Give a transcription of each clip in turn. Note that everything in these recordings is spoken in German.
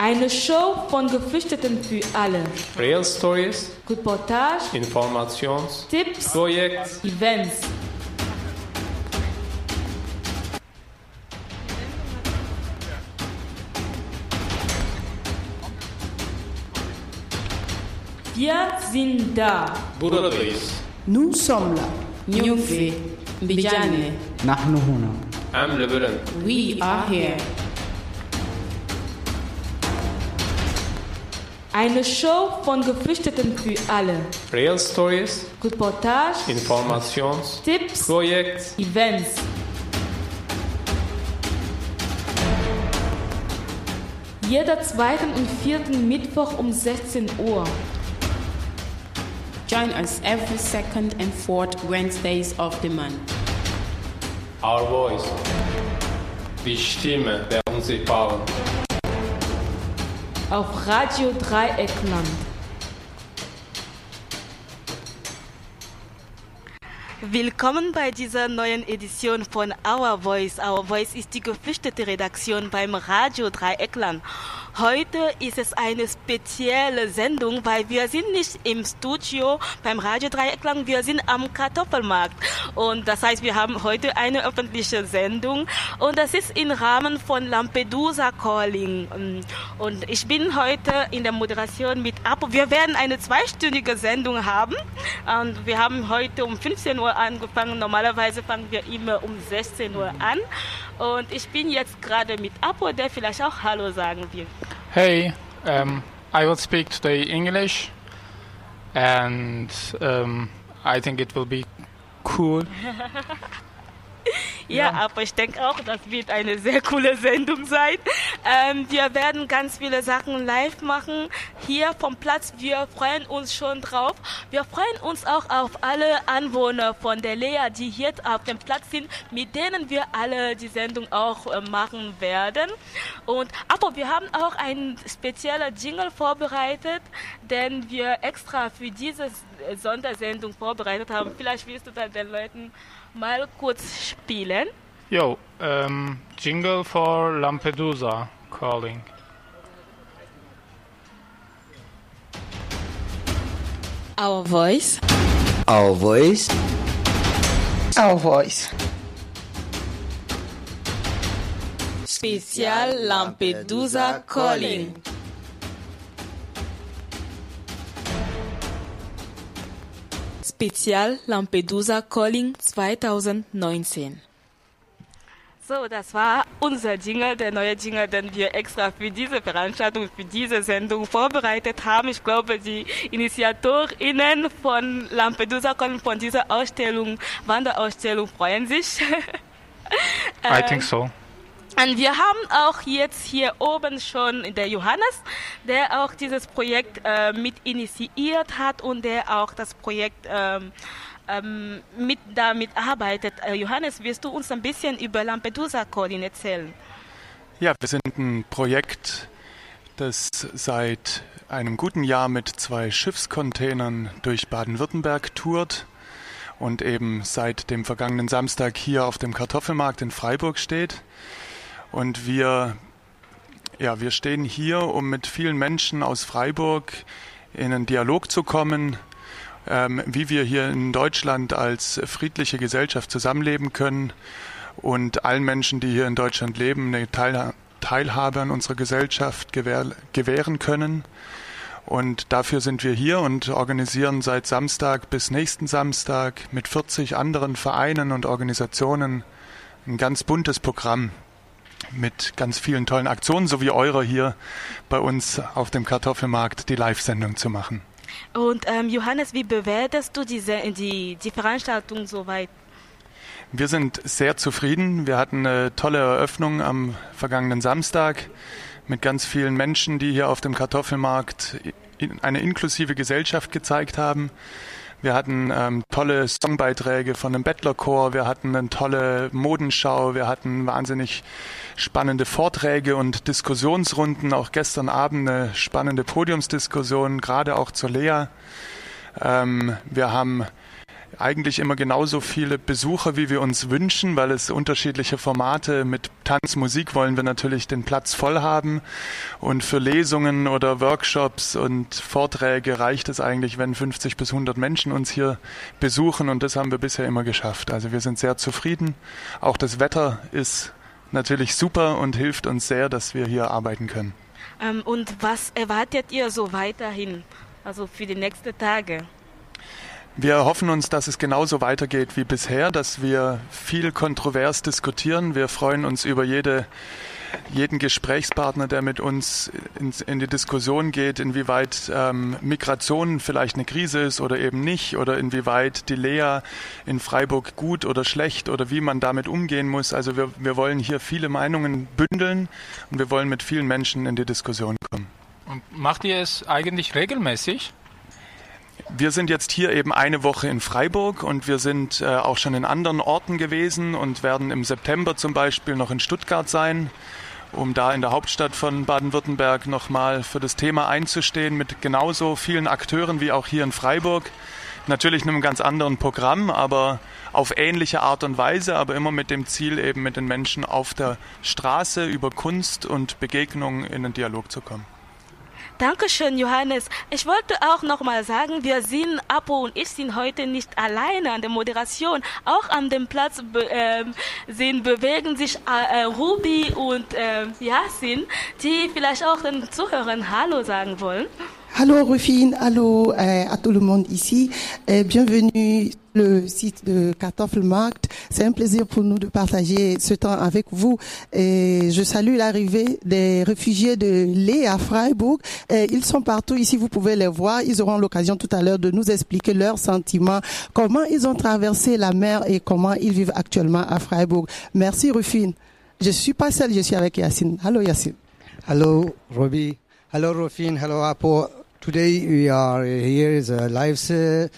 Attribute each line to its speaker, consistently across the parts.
Speaker 1: Eine Show von Geflüchteten für alle.
Speaker 2: Real Stories,
Speaker 1: Reportage,
Speaker 2: Informations,
Speaker 1: Tipps,
Speaker 2: Projekt,
Speaker 1: Events. Wir sind da.
Speaker 2: Buradayız.
Speaker 3: Nous sommes là.
Speaker 4: Nyumfi. Mbijane.
Speaker 3: Nahnu
Speaker 2: huna. I'm Lebanon.
Speaker 4: We are here.
Speaker 1: Eine Show von Geflüchteten für alle.
Speaker 2: Real Stories,
Speaker 1: Reportage,
Speaker 2: Informations,
Speaker 1: Tipps,
Speaker 2: Projekt,
Speaker 1: Events. Jeder zweiten und vierten Mittwoch um 16 Uhr.
Speaker 4: Join us every second and fourth Wednesdays of the month.
Speaker 2: Our Voice. Die Stimme der Unsichtbaren.
Speaker 1: Auf Radio Dreieckland.
Speaker 5: Willkommen bei dieser neuen Edition von Our Voice. Our Voice ist die geflüchtete Redaktion beim Radio Dreieckland. Heute ist es eine spezielle Sendung, weil wir sind nicht im Studio beim Radio Dreieckland, wir sind am Kartoffelmarkt. Und das heißt, wir haben heute eine öffentliche Sendung und das ist im Rahmen von Lampedusa Calling. Und ich bin heute in der Moderation mit Apo. Wir werden eine zweistündige Sendung haben und wir haben heute um 15 Uhr angefangen. Normalerweise fangen wir immer um 16 Uhr an. Und ich bin jetzt gerade mit Apo, der vielleicht auch Hallo sagen will.
Speaker 6: Hey, um, I will speak today English, and um, I think it will be cool.
Speaker 5: Ja, aber ich denke auch, das wird eine sehr coole Sendung sein. Ähm, wir werden ganz viele Sachen live machen hier vom Platz. Wir freuen uns schon drauf. Wir freuen uns auch auf alle Anwohner von der Lea, die hier auf dem Platz sind, mit denen wir alle die Sendung auch äh, machen werden. Und aber wir haben auch einen speziellen Jingle vorbereitet, den wir extra für diese Sondersendung vorbereitet haben. Vielleicht willst du dann den Leuten mal kurz spielen.
Speaker 6: Yo, um, jingle for Lampedusa calling.
Speaker 5: Our voice.
Speaker 3: Our voice.
Speaker 7: Our voice.
Speaker 5: Spezial Lampedusa Calling. Spezial Lampedusa Calling 2019. So, das war unser Jingle, der neue Jingle, den wir extra für diese Veranstaltung, für diese Sendung vorbereitet haben. Ich glaube, die InitiatorInnen von Lampedusa Calling, von dieser Ausstellung, Wanderausstellung, freuen sich.
Speaker 6: I think so.
Speaker 5: Und wir haben auch jetzt hier oben schon der Johannes, der auch dieses Projekt äh, mit initiiert hat und der auch das Projekt ähm, ähm, mit damit arbeitet. Äh, Johannes, wirst du uns ein bisschen über Lampedusa Calling erzählen?
Speaker 8: Ja, wir sind ein Projekt, das seit einem guten Jahr mit zwei Schiffscontainern durch Baden-Württemberg tourt und eben seit dem vergangenen Samstag hier auf dem Kartoffelmarkt in Freiburg steht. Und wir, ja, wir stehen hier, um mit vielen Menschen aus Freiburg in einen Dialog zu kommen, ähm, wie wir hier in Deutschland als friedliche Gesellschaft zusammenleben können und allen Menschen, die hier in Deutschland leben, eine Teil Teilhabe an unserer Gesellschaft gewähr gewähren können. Und dafür sind wir hier und organisieren seit Samstag bis nächsten Samstag mit 40 anderen Vereinen und Organisationen ein ganz buntes Programm mit ganz vielen tollen Aktionen, so wie eure hier bei uns auf dem Kartoffelmarkt die Live-Sendung zu machen.
Speaker 5: Und ähm, Johannes, wie bewertest du diese, die, die Veranstaltung soweit?
Speaker 8: Wir sind sehr zufrieden. Wir hatten eine tolle Eröffnung am vergangenen Samstag mit ganz vielen Menschen, die hier auf dem Kartoffelmarkt eine inklusive Gesellschaft gezeigt haben. Wir hatten ähm, tolle Songbeiträge von einem Bettlerchor, wir hatten eine tolle Modenschau, wir hatten wahnsinnig spannende Vorträge und Diskussionsrunden, auch gestern Abend eine spannende Podiumsdiskussion, gerade auch zur Lea. Ähm, wir haben eigentlich immer genauso viele Besucher, wie wir uns wünschen, weil es unterschiedliche Formate mit Tanz, Musik wollen wir natürlich den Platz voll haben. Und für Lesungen oder Workshops und Vorträge reicht es eigentlich, wenn 50 bis 100 Menschen uns hier besuchen. Und das haben wir bisher immer geschafft. Also wir sind sehr zufrieden. Auch das Wetter ist natürlich super und hilft uns sehr, dass wir hier arbeiten können.
Speaker 5: Ähm, und was erwartet ihr so weiterhin, also für die nächsten Tage?
Speaker 8: Wir hoffen uns, dass es genauso weitergeht wie bisher, dass wir viel kontrovers diskutieren. Wir freuen uns über jede, jeden Gesprächspartner, der mit uns in, in die Diskussion geht, inwieweit ähm, Migration vielleicht eine Krise ist oder eben nicht, oder inwieweit die Lea in Freiburg gut oder schlecht oder wie man damit umgehen muss. Also wir, wir wollen hier viele Meinungen bündeln und wir wollen mit vielen Menschen in die Diskussion kommen.
Speaker 6: Und macht ihr es eigentlich regelmäßig?
Speaker 8: Wir sind jetzt hier eben eine Woche in Freiburg und wir sind äh, auch schon in anderen Orten gewesen und werden im September zum Beispiel noch in Stuttgart sein, um da in der Hauptstadt von Baden-Württemberg nochmal für das Thema einzustehen mit genauso vielen Akteuren wie auch hier in Freiburg. Natürlich in einem ganz anderen Programm, aber auf ähnliche Art und Weise, aber immer mit dem Ziel, eben mit den Menschen auf der Straße über Kunst und Begegnungen in den Dialog zu kommen.
Speaker 5: Dankeschön, Johannes. Ich wollte auch noch mal sagen, wir sind, Apo und ich sind heute nicht alleine an der Moderation. Auch an dem Platz be, äh, sind, bewegen sich äh, Ruby und äh, Yasin, die vielleicht auch den Zuhörern Hallo sagen wollen.
Speaker 7: Hallo Rufine, hallo euh, à tout le monde ici. Euh, bienvenue le site de Kartoffelmarkt. C'est un plaisir pour nous de partager ce temps avec vous. Et je salue l'arrivée des réfugiés de Lé à Freiburg. Et ils sont partout ici, vous pouvez les voir. Ils auront l'occasion tout à l'heure de nous expliquer leurs sentiments, comment ils ont traversé la mer et comment ils vivent actuellement à Freiburg. Merci Rufine. Je suis pas seule, je suis avec Yacine. Hallo Yacine.
Speaker 3: Hello, Robbie. Hello, Rufin. Hello, Apo. Today we are here is a live uh,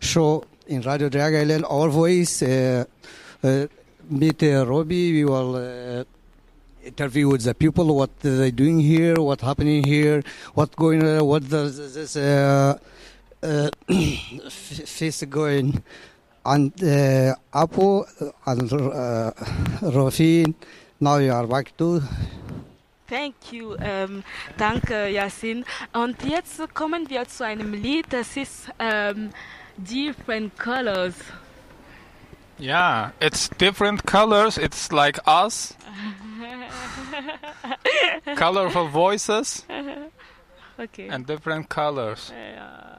Speaker 3: show in Radio Drag Island. Our voice. Uh, uh, meet uh, Robbie. We will uh, interview with the people. What they doing here? What happening here? What going? Uh, what does this uh, uh, face going? And uh, Apo and uh, Rufin. Now you are back to
Speaker 5: Thank you, ähm, danke Yasin. Und jetzt kommen wir zu einem Lied, das ist ähm, Different Colors.
Speaker 6: Yeah, it's different colors. It's like us. Colorful voices
Speaker 5: Okay.
Speaker 6: and different colors.
Speaker 5: Ja.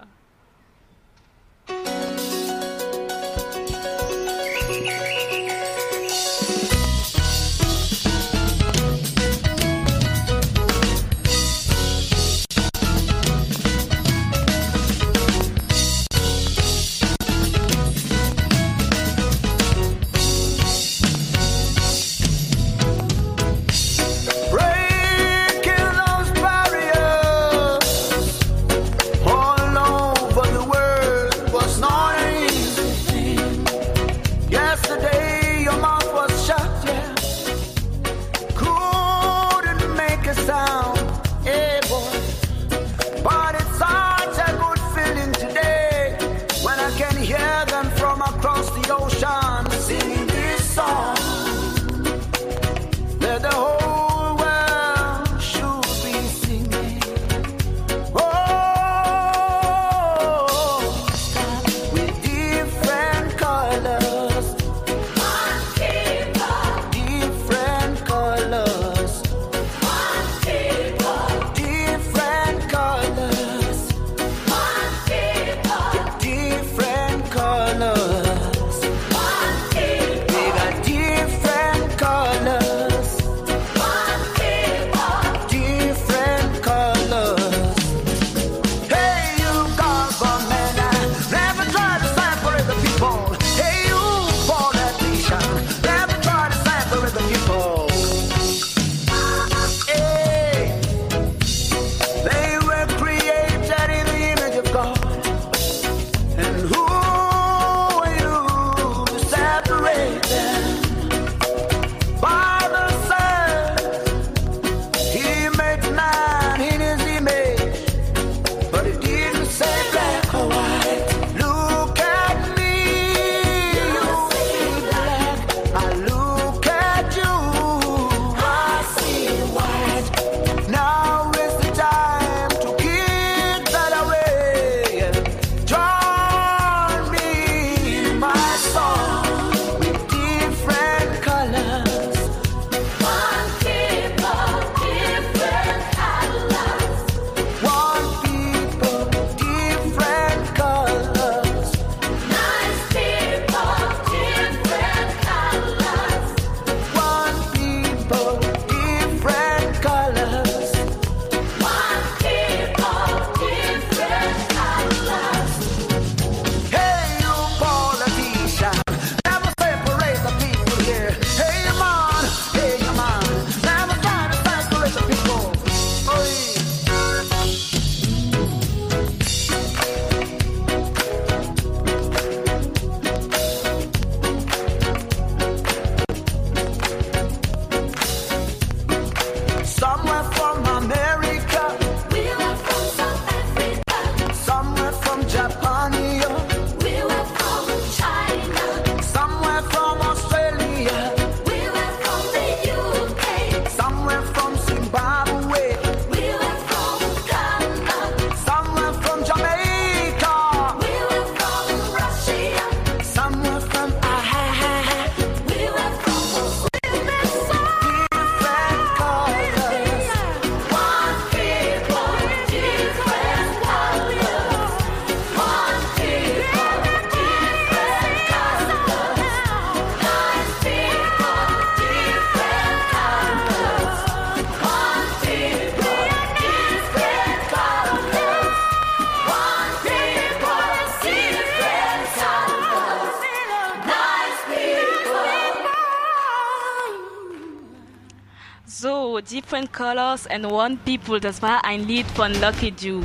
Speaker 5: And One People, das war ein Lied von Lucky Jew.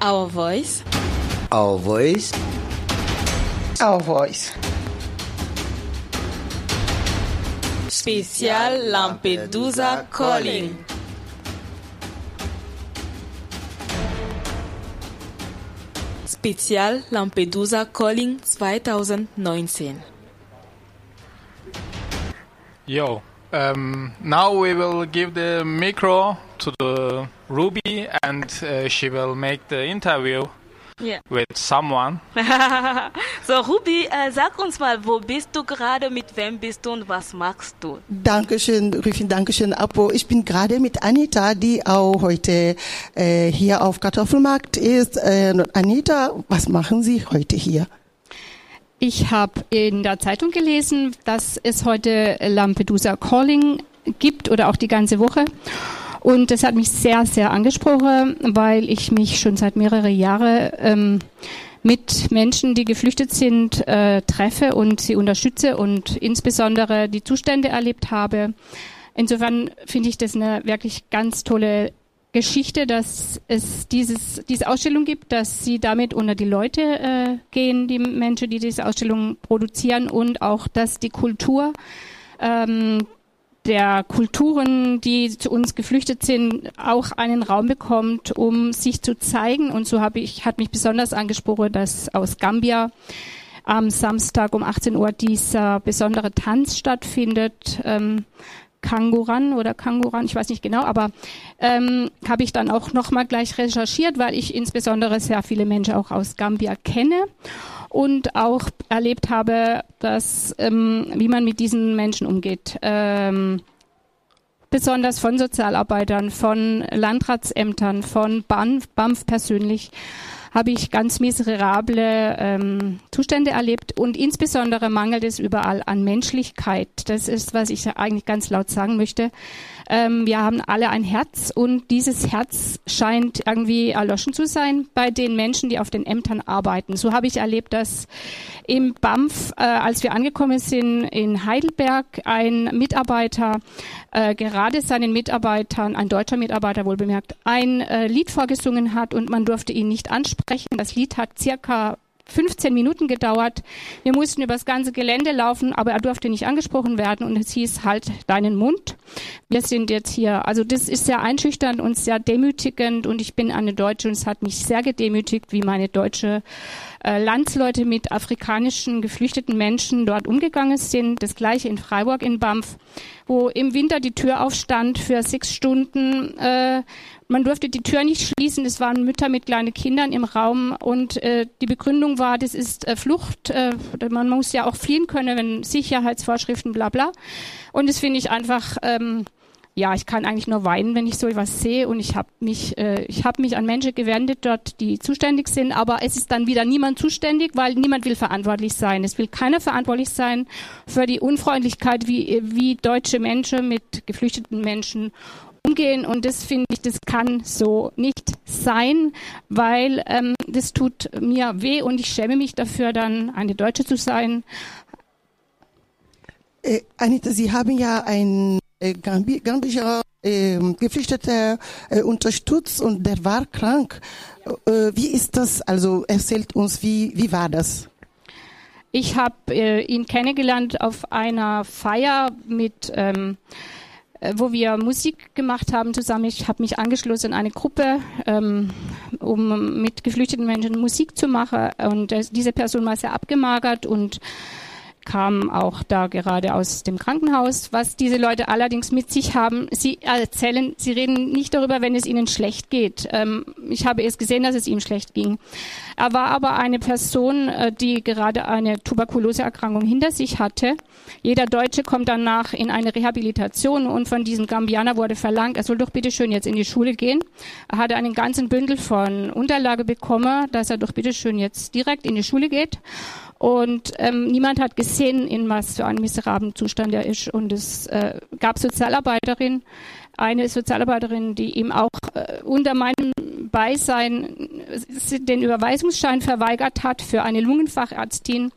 Speaker 4: Our Voice.
Speaker 9: Our Voice.
Speaker 7: Our Voice.
Speaker 4: Spezial Lampedusa Calling. Spezial Lampedusa Calling 2019.
Speaker 6: Yo, um, now we will give the micro to the Ruby and uh, she will make the interview
Speaker 5: Ja.
Speaker 6: with someone.
Speaker 5: so, Ruby, äh, sag uns mal, wo bist du gerade, mit wem bist du und was machst du?
Speaker 7: Dankeschön, Rüfin, Dankeschön, Apo. Ich bin gerade mit Anita, die auch heute äh, hier auf Kartoffelmarkt ist. Äh, Anita, was machen Sie heute hier?
Speaker 10: Ich habe in der Zeitung gelesen, dass es heute Lampedusa Calling gibt oder auch die ganze Woche. Und das hat mich sehr, sehr angesprochen, weil ich mich schon seit mehreren Jahren ähm, mit Menschen, die geflüchtet sind, äh, treffe und sie unterstütze und insbesondere die Zustände erlebt habe. Insofern finde ich das eine wirklich ganz tolle Geschichte, dass es dieses, diese Ausstellung gibt, dass sie damit unter die Leute äh, gehen, die Menschen, die diese Ausstellung produzieren und auch, dass die Kultur ähm, der Kulturen, die zu uns geflüchtet sind, auch einen Raum bekommt, um sich zu zeigen. Und so habe ich, hat mich besonders angesprochen, dass aus Gambia am Samstag um 18 Uhr dieser besondere Tanz stattfindet. Ähm, Kanguran oder Kanguran, ich weiß nicht genau, aber ähm, habe ich dann auch nochmal gleich recherchiert, weil ich insbesondere sehr viele Menschen auch aus Gambia kenne und auch erlebt habe, dass ähm, wie man mit diesen Menschen umgeht. Ähm, besonders von Sozialarbeitern, von Landratsämtern, von BAMF, BAMF persönlich habe ich ganz miserable ähm, Zustände erlebt und insbesondere mangelt es überall an Menschlichkeit. Das ist, was ich eigentlich ganz laut sagen möchte. Ähm, wir haben alle ein Herz und dieses Herz scheint irgendwie erloschen zu sein bei den Menschen, die auf den Ämtern arbeiten. So habe ich erlebt, dass im BAMF, äh, als wir angekommen sind in Heidelberg, ein Mitarbeiter äh, gerade seinen Mitarbeitern, ein deutscher Mitarbeiter wohl bemerkt, ein äh, Lied vorgesungen hat und man durfte ihn nicht ansprechen. Das Lied hat circa 15 Minuten gedauert. Wir mussten über das ganze Gelände laufen, aber er durfte nicht angesprochen werden und es hieß halt deinen Mund. Wir sind jetzt hier. Also das ist sehr einschüchternd und sehr demütigend und ich bin eine Deutsche und es hat mich sehr gedemütigt, wie meine deutsche äh, Landsleute mit afrikanischen geflüchteten Menschen dort umgegangen sind. Das gleiche in Freiburg in Banff, wo im Winter die Tür aufstand für sechs Stunden. Äh, man durfte die Tür nicht schließen. Es waren Mütter mit kleinen Kindern im Raum und äh, die Begründung war, das ist Flucht. Man muss ja auch fliehen können, wenn Sicherheitsvorschriften, bla bla. Und das finde ich einfach ähm, ja, ich kann eigentlich nur weinen, wenn ich so etwas sehe und ich habe mich, äh, ich habe mich an Menschen gewendet dort, die zuständig sind, aber es ist dann wieder niemand zuständig, weil niemand will verantwortlich sein. Es will keiner verantwortlich sein für die Unfreundlichkeit, wie, wie deutsche Menschen mit geflüchteten Menschen umgehen und das finde ich, das kann so nicht sein, weil ähm, das tut mir weh und ich schäme mich dafür, dann eine Deutsche zu sein.
Speaker 7: Äh, Anita, Sie haben ja ein äh, Gambi gambischer äh, Geflüchteter äh, unterstützt und der war krank. Äh, wie ist das? Also erzählt uns, wie, wie war das?
Speaker 10: Ich habe äh, ihn kennengelernt auf einer Feier mit ähm, äh, wo wir Musik gemacht haben zusammen. Ich habe mich angeschlossen in eine Gruppe, ähm, um mit geflüchteten Menschen Musik zu machen. Und äh, diese Person war sehr abgemagert und kam auch da gerade aus dem Krankenhaus. Was diese Leute allerdings mit sich haben, sie erzählen, sie reden nicht darüber, wenn es ihnen schlecht geht. Ähm, ich habe erst gesehen, dass es ihm schlecht ging. Er war aber eine Person, äh, die gerade eine Tuberkuloseerkrankung hinter sich hatte. Jeder Deutsche kommt danach in eine Rehabilitation und von diesem Gambianer wurde verlangt, er soll doch bitte schön jetzt in die Schule gehen. Er hatte einen ganzen Bündel von Unterlage bekommen, dass er doch bitte schön jetzt direkt in die Schule geht. Und ähm, niemand hat gesehen, in was für einem miserablen Zustand er ist. Und es äh, gab Sozialarbeiterin, eine Sozialarbeiterin, die ihm auch äh, unter meinem Beisein den Überweisungsschein verweigert hat für eine Lungenfachärztin,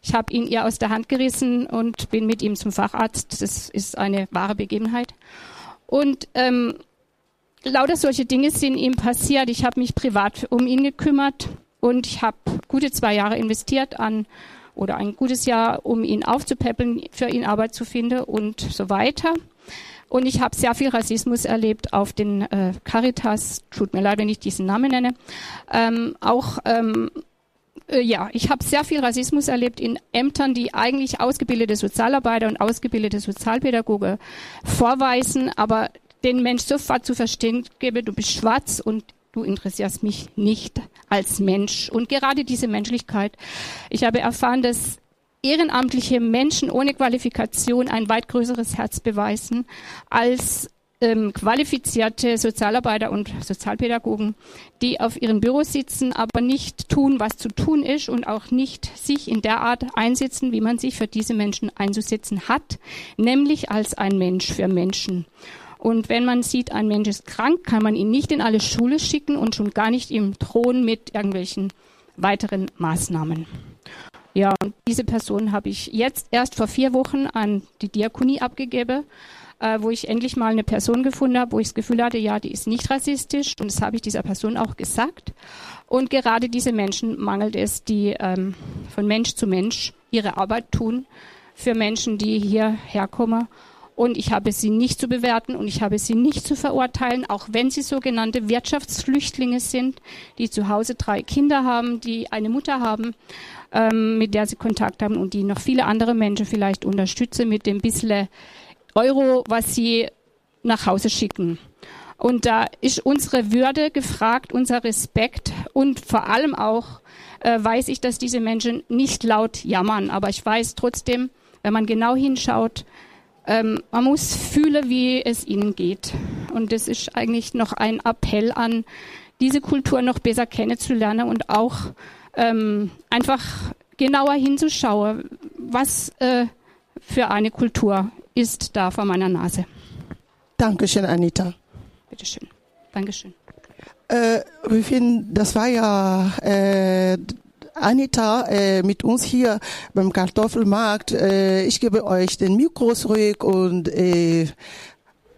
Speaker 10: Ich habe ihn ihr aus der Hand gerissen und bin mit ihm zum Facharzt. Das ist eine wahre Begebenheit. Und ähm, lauter solche Dinge sind ihm passiert. Ich habe mich privat um ihn gekümmert und ich habe gute zwei Jahre investiert an oder ein gutes Jahr, um ihn aufzupäppeln, für ihn Arbeit zu finden und so weiter. Und ich habe sehr viel Rassismus erlebt auf den äh, Caritas. Tut mir leid, wenn ich diesen Namen nenne. Ähm, auch ähm, äh, ja, ich habe sehr viel Rassismus erlebt in Ämtern, die eigentlich ausgebildete Sozialarbeiter und ausgebildete Sozialpädagoge vorweisen, aber den Mensch sofort zu verstehen gebe, du bist schwarz und du interessierst mich nicht als Mensch. Und gerade diese Menschlichkeit, ich habe erfahren, dass ehrenamtliche Menschen ohne Qualifikation ein weit größeres Herz beweisen als ähm, qualifizierte Sozialarbeiter und Sozialpädagogen, die auf ihren Büros sitzen, aber nicht tun, was zu tun ist und auch nicht sich in der Art einsetzen, wie man sich für diese Menschen einzusetzen hat, nämlich als ein Mensch für Menschen. Und wenn man sieht, ein Mensch ist krank, kann man ihn nicht in alle Schule schicken und schon gar nicht ihm drohen mit irgendwelchen weiteren Maßnahmen. Ja, und diese Person habe ich jetzt erst vor vier Wochen an die Diakonie abgegeben, äh, wo ich endlich mal eine Person gefunden habe, wo ich das Gefühl hatte, ja, die ist nicht rassistisch. Und das habe ich dieser Person auch gesagt. Und gerade diese Menschen mangelt es, die ähm, von Mensch zu Mensch ihre Arbeit tun für Menschen, die hierher kommen und ich habe sie nicht zu bewerten und ich habe sie nicht zu verurteilen, auch wenn sie sogenannte Wirtschaftsflüchtlinge sind, die zu Hause drei Kinder haben, die eine Mutter haben, ähm, mit der sie Kontakt haben und die noch viele andere Menschen vielleicht unterstützen mit dem bisschen Euro, was sie nach Hause schicken. Und da ist unsere Würde gefragt, unser Respekt und vor allem auch äh, weiß ich, dass diese Menschen nicht laut jammern. Aber ich weiß trotzdem, wenn man genau hinschaut, ähm, man muss fühlen, wie es ihnen geht. Und das ist eigentlich noch ein Appell an, diese Kultur noch besser kennenzulernen und auch ähm, einfach genauer hinzuschauen, was äh, für eine Kultur ist da vor meiner Nase.
Speaker 7: Dankeschön, Anita.
Speaker 10: Bitteschön. Dankeschön.
Speaker 7: Äh, das war ja äh, Anita äh, mit uns hier beim Kartoffelmarkt. Äh, ich gebe euch den Mikro zurück und äh,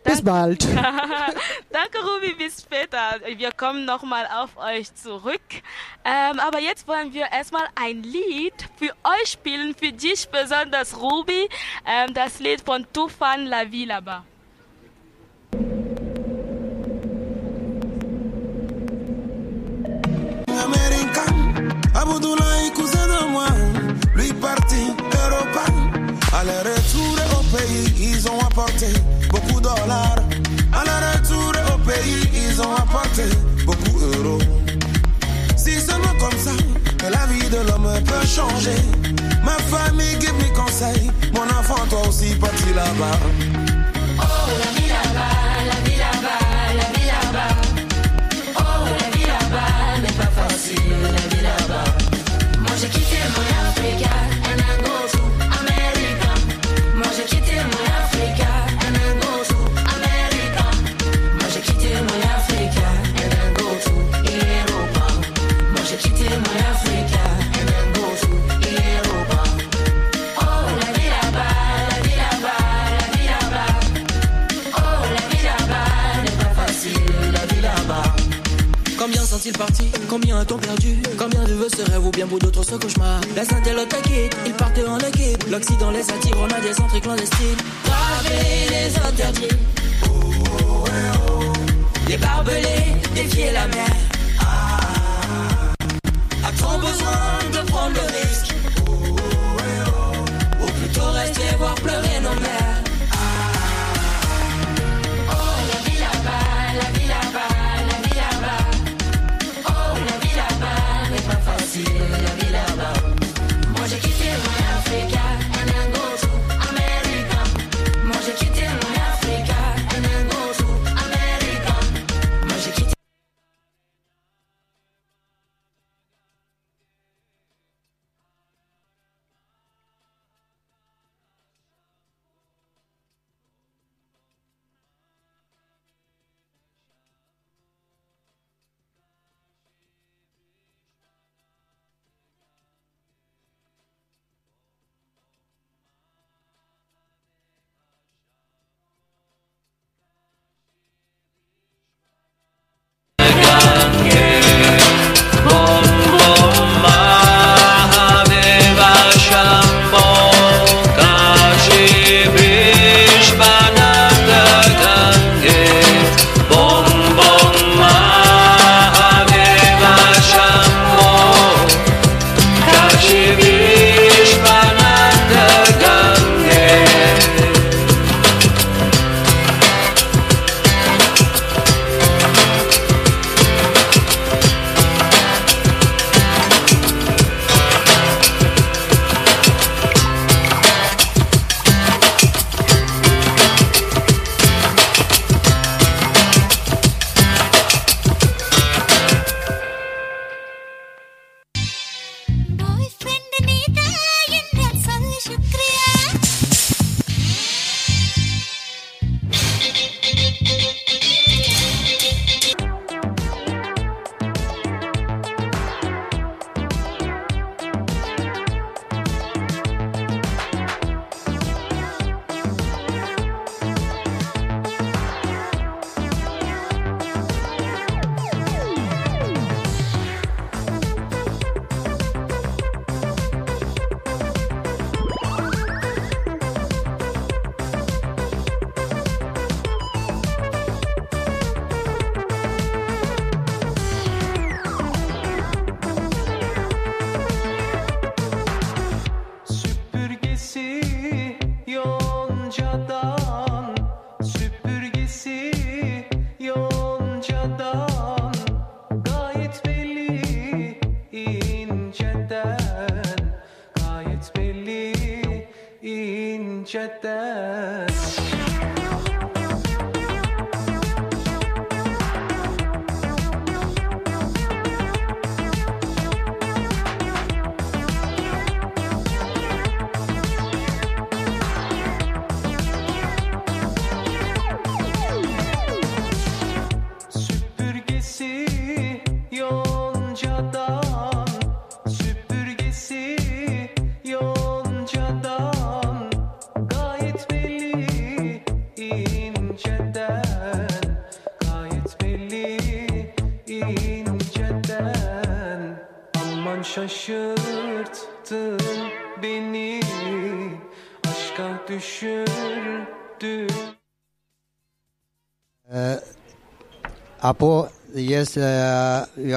Speaker 7: bis bald.
Speaker 5: Danke, Ruby, bis später. Wir kommen nochmal auf euch zurück. Ähm, aber jetzt wollen wir erstmal ein Lied für euch spielen, für dich besonders, Ruby. Ähm, das Lied von Tufan La Vie là-bas.
Speaker 11: Aboudoulaye, cousin de moi, lui parti Europa. À leur retour au pays, ils ont apporté beaucoup de dollars. À leur retour au pays, ils ont apporté beaucoup d'euros. Si seulement comme ça, que la vie de l'homme peut changer. Ma famille give me conseil, mon enfant toi aussi parti là-bas.
Speaker 12: Oh la vie là-bas, la vie là-bas, la vie là-bas. Oh la vie là-bas n'est pas facile, regarde
Speaker 13: Combien a-t-on perdu? Combien de vœux se rêvent ou bien pour d'autres ce cauchemar La sainte quitte, ils partent en équipe. L'Occident les attire, on a des centres clandestines. Braver les interdits. Les barbelés, défier la mer. A-t-on besoin de prendre le risque? Ou plutôt rester voir pleurer nos mères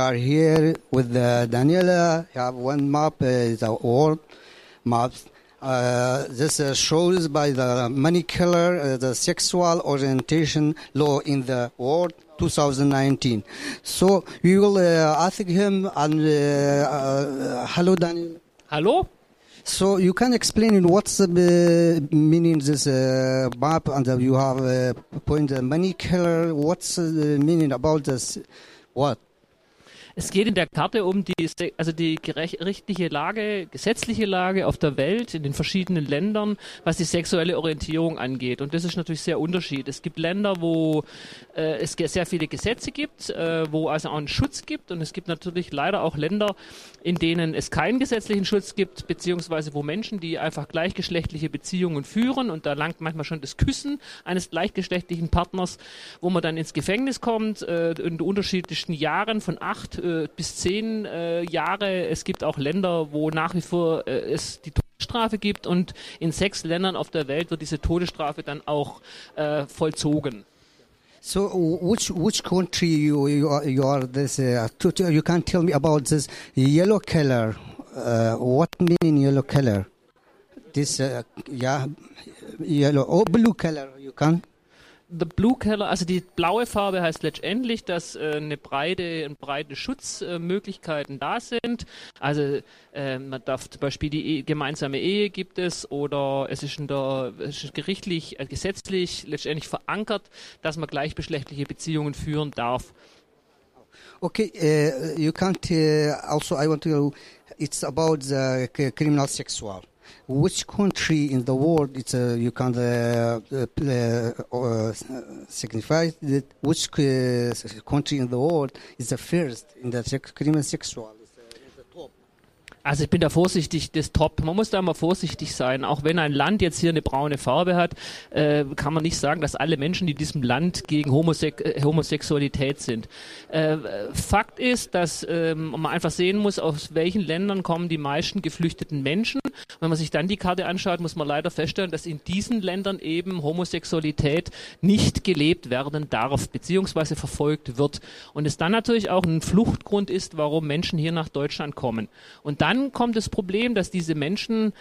Speaker 3: are here with uh, Daniela. You have one map, uh, it's a world maps. Uh, this uh, shows by the money killer uh, the sexual orientation law in the world 2019. So we will uh, ask him and uh, uh, hello, Daniel.
Speaker 14: Hello.
Speaker 3: So you can explain in what's the meaning this uh, map and you have uh, point the money killer. What's the meaning about this? What?
Speaker 14: Es geht in der Karte um die, also die gerichtliche Lage, gesetzliche Lage auf der Welt, in den verschiedenen Ländern, was die sexuelle Orientierung angeht. Und das ist natürlich sehr unterschiedlich. Es gibt Länder, wo äh, es sehr viele Gesetze gibt, äh, wo also auch einen Schutz gibt. Und es gibt natürlich leider auch Länder, in denen es keinen gesetzlichen Schutz gibt, beziehungsweise wo Menschen, die einfach gleichgeschlechtliche Beziehungen führen, und da langt manchmal schon das Küssen eines gleichgeschlechtlichen Partners, wo man dann ins Gefängnis kommt, äh, in unterschiedlichsten Jahren von acht äh, bis zehn äh, Jahre. Es gibt auch Länder, wo nach wie vor äh, es die Todesstrafe gibt und in sechs Ländern auf der Welt wird diese Todesstrafe dann auch äh, vollzogen.
Speaker 3: So which which country you you are, you are this? Uh, you can tell me about this yellow color. Uh, what meaning yellow color? This uh, yeah, yellow oh blue color. You can.
Speaker 14: The Blue Color, also die blaue Farbe heißt letztendlich, dass äh, eine breite, breite Schutzmöglichkeiten da sind. Also äh, man darf zum Beispiel die Ehe, gemeinsame Ehe gibt es oder es ist in der ist gerichtlich, äh, gesetzlich letztendlich verankert, dass man gleichgeschlechtliche Beziehungen führen darf.
Speaker 3: Okay, uh, you can't. Uh, also, I want to. It's about the criminal sexual. Which country in the world it's uh, you can uh, uh, uh, signify that which uh, country in the world is the first in the criminal sexual?
Speaker 14: Also ich bin da vorsichtig, das Top. Man muss da mal vorsichtig sein. Auch wenn ein Land jetzt hier eine braune Farbe hat, äh, kann man nicht sagen, dass alle Menschen in diesem Land gegen Homose äh, Homosexualität sind. Äh, Fakt ist, dass ähm, man einfach sehen muss, aus welchen Ländern kommen die meisten geflüchteten Menschen. Wenn man sich dann die Karte anschaut, muss man leider feststellen, dass in diesen Ländern eben Homosexualität nicht gelebt werden darf, beziehungsweise verfolgt wird. Und es dann natürlich auch ein Fluchtgrund ist, warum Menschen hier nach Deutschland kommen. Und dann kommt das Problem, dass diese Menschen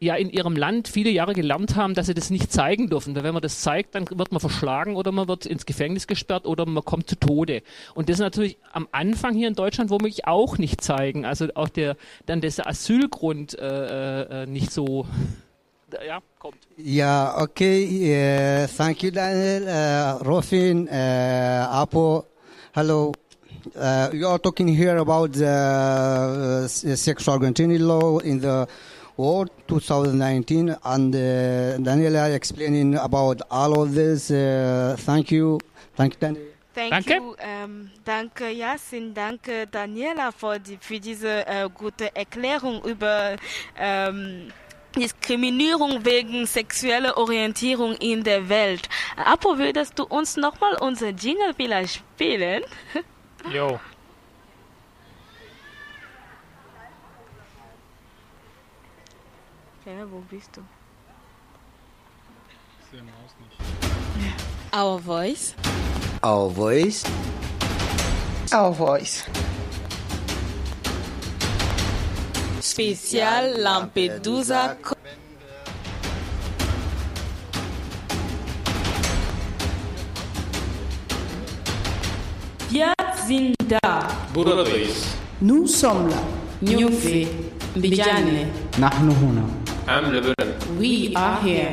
Speaker 14: ja in ihrem Land viele Jahre gelernt haben, dass sie das nicht zeigen dürfen. Weil wenn man das zeigt, dann wird man verschlagen oder man wird ins Gefängnis gesperrt oder man kommt zu Tode. Und das ist natürlich am Anfang hier in Deutschland womöglich auch nicht zeigen. Also auch der dann dieser Asylgrund äh, äh, nicht so ja, kommt.
Speaker 3: Yeah, okay. Uh, thank you, Daniel. Uh, Rofin, uh, Apo, hello. Uh, you are talking here about the uh, sexual orientation law in the world 2019, and uh, Daniela explaining about all of this. Uh, thank you. Thank you, Daniel.
Speaker 5: Thank
Speaker 14: Danke.
Speaker 5: you. Ähm, danke, Yasin. Danke, Daniela, für, die, für diese äh, gute Erklärung über ähm, Diskriminierung wegen sexueller Orientierung in der Welt. Apo, würdest du uns nochmal unser Jingle vielleicht spielen?
Speaker 6: Jo.
Speaker 5: Ja, wo bist du?
Speaker 4: Our voice.
Speaker 9: Our voice.
Speaker 7: Our voice.
Speaker 4: Spezial Lampedusa.
Speaker 1: Wir Zinda.
Speaker 2: Buradayız.
Speaker 7: Nous sommes là.
Speaker 4: Nyufi. Bijane.
Speaker 15: Nahnu huna.
Speaker 2: Am Lebanon.
Speaker 4: We are here.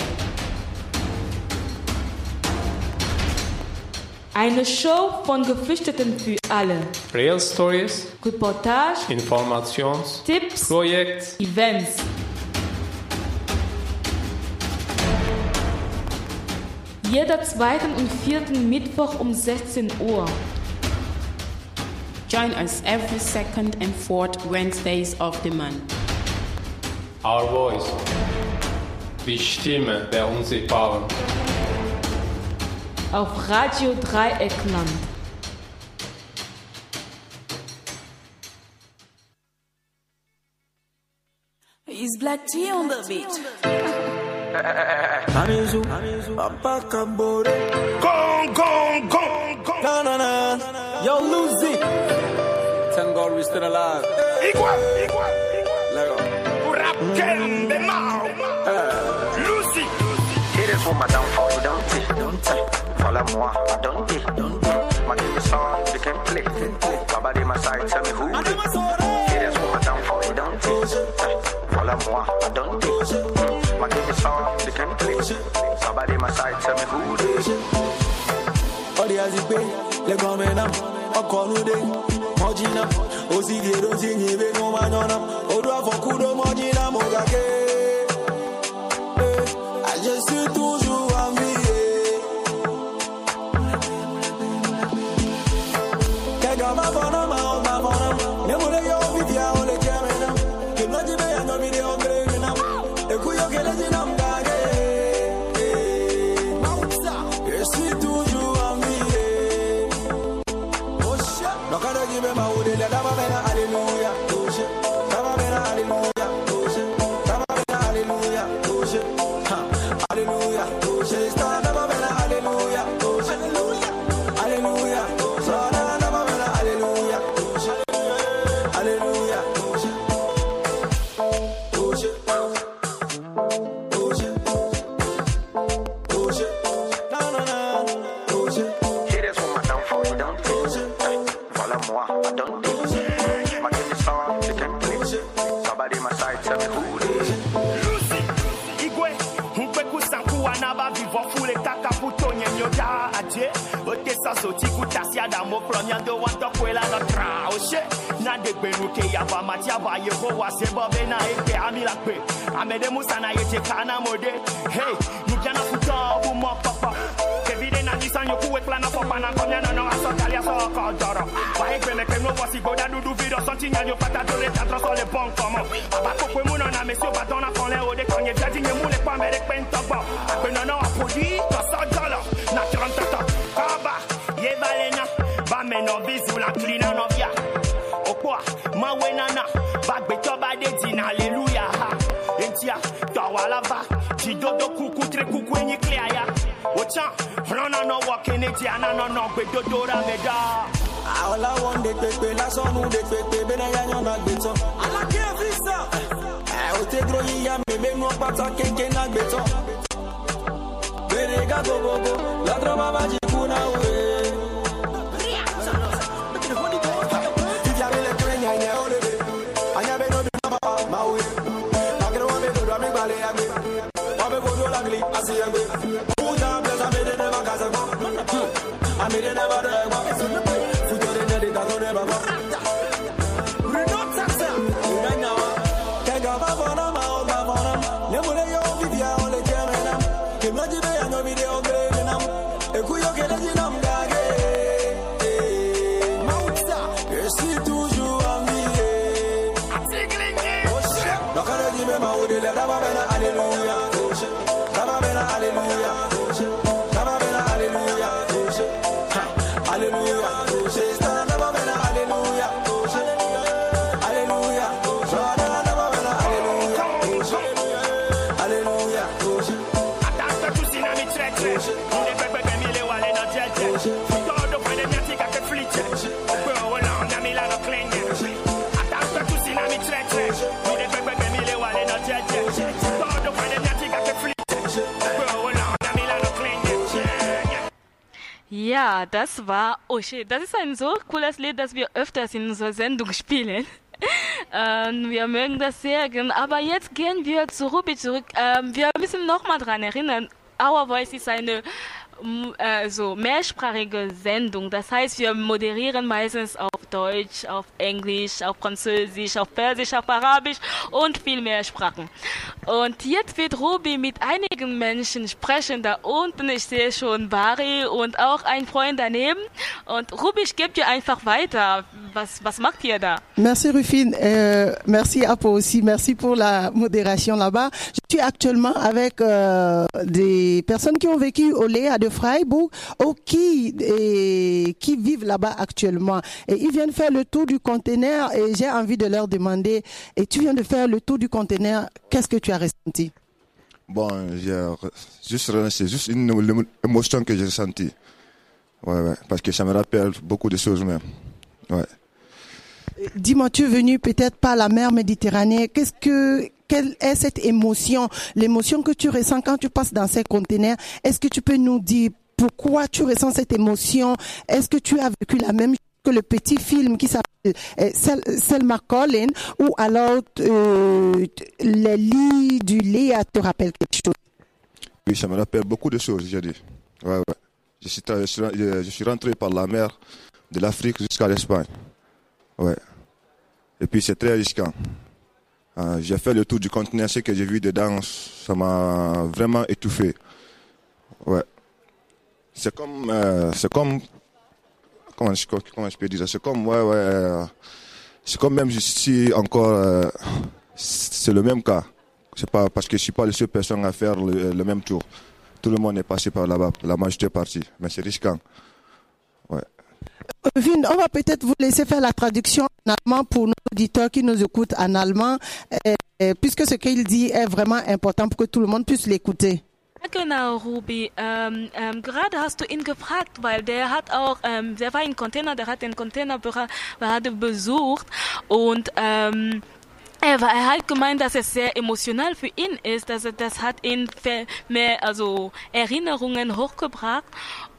Speaker 1: Eine Show von Geflüchteten für alle.
Speaker 2: Real Stories,
Speaker 1: Reportage,
Speaker 2: Informations,
Speaker 1: Tipps,
Speaker 2: Projekt,
Speaker 1: Events. Jeder zweiten und vierten Mittwoch um 16 Uhr.
Speaker 4: Join us every second and fourth Wednesdays of the month.
Speaker 2: Our Voice. Die Stimme der Unsichtbaren.
Speaker 1: Auf Radio Dreieckland.
Speaker 15: It's Black Tea on the beat.
Speaker 16: Amizu, Apakabore. Gong, gong, gong, gong. Na, na, na. Yo, Lucy. Thank God we're still alive. Igual, igual, igual. Lego. Rap game, the mouth. Lucy.
Speaker 17: It is for my downfall, you don't take, don't take. Follow moi, I ah. don't take, don't take. My give me song, they can play. Baba de my side, tell me who. It is for my downfall, you don't take. Follow moi, I ah. don't take. My give me song, they can play. Baba de my side, tell me who.
Speaker 16: Ọdí àzìgbé le gọmena ọkọ n'ude mọjina ozi ga-edozi nye ebe nwa nwanyị ọna odu afọ kwudo mọjina m ga mo from yando want to kwela na
Speaker 17: tra o she na de
Speaker 16: gbenu ke ya ba ma ti aba ye ko wa se bo be na e ke ami la pe amede musa na ye te kana mode hey you cannot put up mo papa ke vide na disa yo ku e plana for pana komya no no aso kalia so ko joro wa e gbene ke no wa si boda dudu video santi nya yo pata dole ta tro so le bon komo aba ko pe mu no na me si o ba dona kon le o de konye jadi nye mu le pa mere pe ntogbo pe no no love is you like clean and of ya. Okwa, ma nana, bag be toba tin, hallelujah. Entia, tawalava, tidodo kuku tre kuku clear ya. Ocha, rana no walk in it, yana no dodora meda. All I want one who they take pay, bena ya yon na gbeto. All I. I will take ya, me no pata keke na gbeto. Bere go go go, la trama jikuna uwe. máa wí. Àkínní wọn mi dòdò àmì gbalẹ̀ àgbẹ̀. Wọ́n mi fojú ọ̀làgìlì àti ẹgbẹ́. Kúta bẹ̀sà mi dé nẹ́bà kàṣẹ gbọ́. Àmì dé nẹ́bà dẹ̀ gbọ́. Fújọ́ dé nẹ́ẹ̀dì tàkó nẹ́bà gbọ́.
Speaker 5: Ja, das war Oshe. Das ist ein so cooles Lied, das wir öfters in unserer Sendung spielen. Ähm, wir mögen das sehr gern. Aber jetzt gehen wir zu Ruby zurück. Ähm, wir müssen nochmal dran erinnern. Our Voice ist eine m- also mehrsprachige Sendung. Das heißt, wir moderieren meistens auf Deutsch, auf Englisch, auf Französisch, auf Persisch, auf Arabisch und viel mehr Sprachen. Und jetzt wird Ruby mit einigen Menschen sprechen. Da unten, ich sehe schon Bari und auch ein Freund daneben. Und Ruby, ich gebe dir einfach weiter. Was, was macht ihr da?
Speaker 7: Merci Rufine, euh, merci Apo aussi, merci pour la modération là-bas. Je suis actuellement avec euh, des personnes qui ont vécu au Léa de Freiburg ou qui, et, qui vivent là-bas actuellement. Et ils viennent faire le tour du conteneur et j'ai envie de leur demander, et tu viens de faire le tour du conteneur, qu'est-ce que tu as ressenti?
Speaker 18: Bon, c'est juste une émo- émotion que j'ai ressentie. Ouais, ouais, parce que ça me rappelle beaucoup de choses même. Ouais.
Speaker 7: Dis-moi, tu es venu peut-être par la mer Méditerranée. Qu'est-ce que, quelle est cette émotion, l'émotion que tu ressens quand tu passes dans ces conteneurs Est-ce que tu peux nous dire pourquoi tu ressens cette émotion? Est-ce que tu as vécu la même chose que le petit film qui s'appelle euh, Sel- Selma Collin ou alors euh, les lits du Léa te rappellent quelque chose?
Speaker 18: Oui, ça me rappelle beaucoup de choses, j'ai dit. Ouais, ouais. Je suis rentré par la mer de l'Afrique jusqu'à l'Espagne. Ouais. Et puis c'est très risquant. Euh, j'ai fait le tour du continent, ce que j'ai vu dedans, ça m'a vraiment étouffé. Ouais. C'est comme, euh, c'est comme, comment je, comment je peux dire ça, c'est comme, ouais, ouais, euh, c'est comme même si encore, euh, c'est le même cas. C'est pas parce que je suis pas la seule personne à faire le, le même tour. Tout le monde est passé par là-bas, la majorité est partie, mais c'est risquant.
Speaker 7: On va peut-être vous laisser faire la traduction en allemand pour nos auditeurs qui nous écoutent en allemand, euh, puisque ce qu'il dit est vraiment important pour que tout le monde puisse l'écouter.
Speaker 5: Genau, Ruby. Ähm, ähm, gerade hast du ihn gefragt, weil der hat auch, ähm, der war im Container, der hat den Container gerade besucht und ähm, er, war, er hat gemeint, dass es sehr emotional für ihn ist, dass er, das hat ihn mehr also Erinnerungen hochgebracht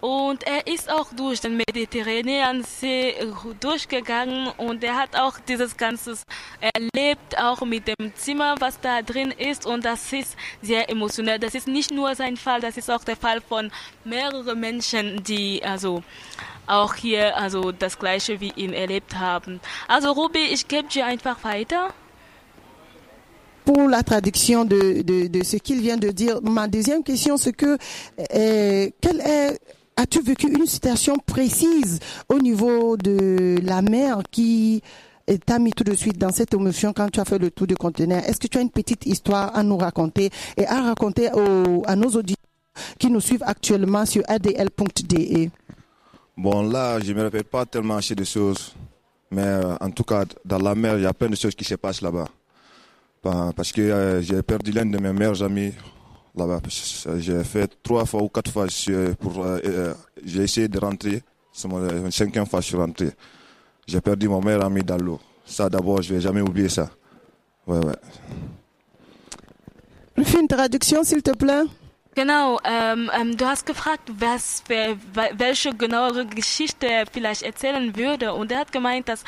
Speaker 5: und er ist auch durch den Mediterraneansee äh, durchgegangen und er hat auch dieses Ganze erlebt, auch mit dem Zimmer, was da drin ist und das ist sehr emotional. Das ist nicht nur sein Fall, das ist auch der Fall von mehreren Menschen, die also auch hier also das gleiche wie ihn erlebt haben. Also Ruby, ich gebe dir einfach weiter.
Speaker 7: Pour la traduction de, de, de ce qu'il vient de dire, ma deuxième question, c'est que, euh, quelle est, as-tu vécu une situation précise au niveau de la mer qui t'a mis tout de suite dans cette émotion quand tu as fait le tour du conteneur Est-ce que tu as une petite histoire à nous raconter et à raconter à nos auditeurs qui nous suivent actuellement sur adl.de
Speaker 18: Bon, là, je ne me rappelle pas tellement assez de choses. Mais euh, en tout cas, dans la mer, il y a plein de choses qui se passent là-bas. Pa- Parce que euh, j'ai perdu l'un de mes meilleurs amis là-bas. J'ai fait trois fois ou quatre fois suis- pour. euh, euh, j'ai essayé de rentrer. C'est mon euh, cinquième fois que je suis rentré. J'ai perdu mon meilleur ami dans l'eau. Ça, d'abord, je vais jamais oublier ça. Ouais, ouais.
Speaker 7: Une traduction, s'il te plaît.
Speaker 5: Genau, ähm, ähm, du hast gefragt, was, wer, wel- welche genauere Geschichte er vielleicht erzählen würde. Und er hat gemeint, dass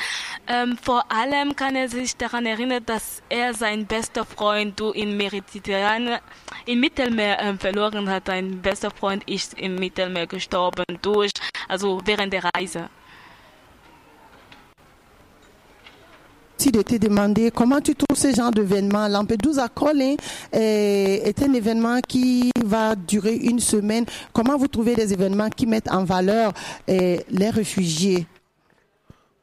Speaker 5: ähm, vor allem kann er sich daran erinnern, dass er seinen bester Freund du in Mediterranean, im Mittelmeer ähm, verloren hat. Sein bester Freund ist im Mittelmeer gestorben durch, also während der Reise.
Speaker 7: De te demander comment tu trouves ce genre d'événement. Lampedusa Calling est, est un événement qui va durer une semaine. Comment vous trouvez des événements qui mettent en valeur eh, les réfugiés?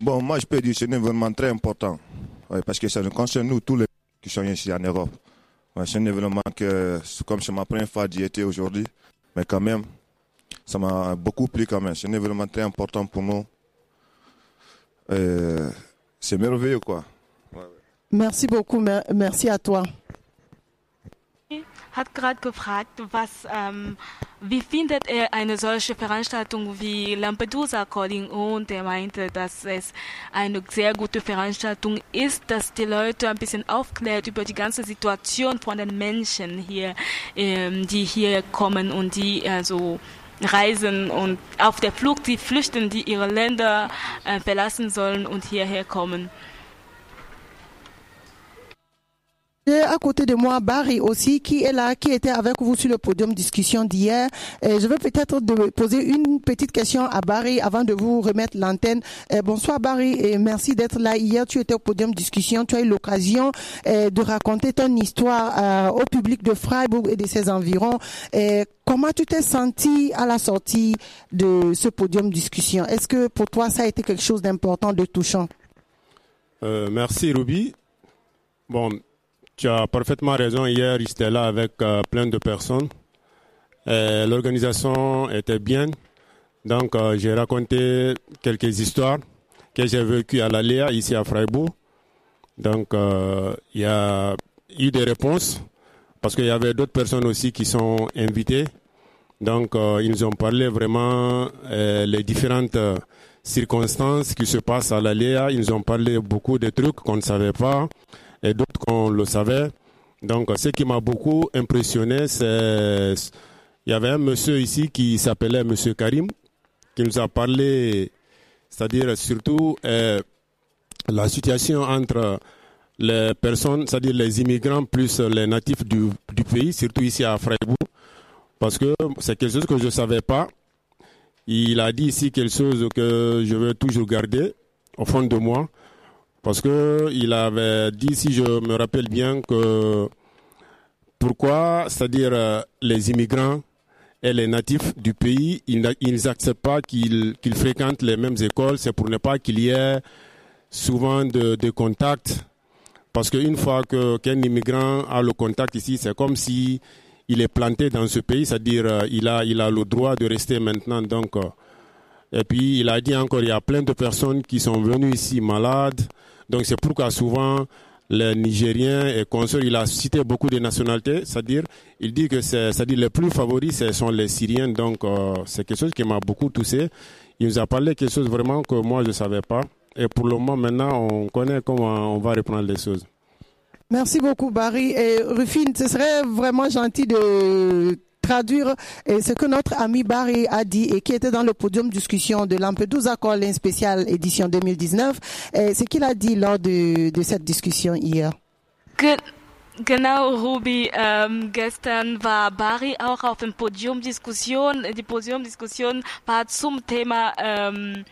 Speaker 18: Bon, moi, je peux dire que c'est un événement très important. Parce que ça nous concerne, nous, tous les qui sont ici en Europe. C'est un événement que, comme c'est ma première fois d'y être aujourd'hui, mais quand même, ça m'a beaucoup plu quand même. C'est un événement très important pour nous. Euh, c'est merveilleux, quoi.
Speaker 7: Merci beaucoup, mer- merci à toi.
Speaker 5: hat gerade gefragt, was, ähm, wie findet er eine solche Veranstaltung wie Lampedusa Calling und er meinte, dass es eine sehr gute Veranstaltung ist, dass die Leute ein bisschen aufklärt über die ganze Situation von den Menschen hier, ähm, die hier kommen und die also reisen und auf der Flucht, die flüchten, die ihre Länder äh, verlassen sollen und hierher kommen.
Speaker 7: J'ai à côté de moi Barry aussi, qui est là, qui était avec vous sur le podium discussion d'hier. Et je veux peut-être poser une petite question à Barry avant de vous remettre l'antenne. Bonsoir Barry, et merci d'être là. Hier, tu étais au podium discussion. Tu as eu l'occasion de raconter ton histoire euh, au public de Freiburg et de ses environs. Et comment tu t'es senti à la sortie de ce podium discussion? Est-ce que pour toi, ça a été quelque chose d'important, de touchant?
Speaker 19: Euh, merci Ruby. Bon, tu as parfaitement raison. Hier, j'étais là avec euh, plein de personnes. L'organisation était bien. Donc, euh, j'ai raconté quelques histoires que j'ai vécues à l'Aléa, ici à Freiburg. Donc, euh, il y a eu des réponses parce qu'il y avait d'autres personnes aussi qui sont invitées. Donc, ils nous ont parlé vraiment les différentes circonstances qui se passent à l'Aléa. Ils nous ont parlé beaucoup de trucs qu'on ne savait pas et d'autres qu'on le savait. Donc, ce qui m'a beaucoup impressionné, c'est il y avait un monsieur ici qui s'appelait Monsieur Karim, qui nous a parlé, c'est-à-dire surtout euh, la situation entre les personnes, c'est-à-dire les immigrants plus les natifs du, du pays, surtout ici à Freiburg, parce que c'est quelque chose que je ne savais pas. Il a dit ici quelque chose que je veux toujours garder au fond de moi, parce que il avait dit, si je me rappelle bien, que pourquoi, c'est-à-dire euh, les immigrants et les natifs du pays, ils n'a- ils n'acceptent pas qu'ils qu'ils fréquentent les mêmes écoles, c'est pour ne pas qu'il y ait souvent de, de contacts. Parce qu'une fois qu'un immigrant a le contact ici, c'est comme si il est planté dans ce pays, c'est-à-dire euh, il a, il a le droit de rester maintenant. Donc, euh, et puis il a dit encore, il y a plein de personnes qui sont venues ici malades. Donc c'est pourquoi souvent les Nigériens et consorts, il a cité beaucoup de nationalités, c'est-à-dire il dit que c'est, c'est-à-dire les plus favoris, ce sont les Syriens. Donc euh, c'est quelque chose qui m'a beaucoup touché. Il nous a parlé quelque chose vraiment que moi je ne savais pas. Et pour le moment maintenant, on connaît comment on va reprendre les choses.
Speaker 7: Merci beaucoup, Barry. Et Rufine, ce serait vraiment gentil de traduire euh, ce que notre ami Barry a dit et qui était dans le podium discussion de Lampedusa Calling spécial édition 2019. Et ce qu'il a dit lors de, de cette discussion hier.
Speaker 5: Ge genau, Ruby. Ähm, gestern war Bari auch auf dem Podiumdiskussion. Die Podiumdiskussion war zum Thema ähm,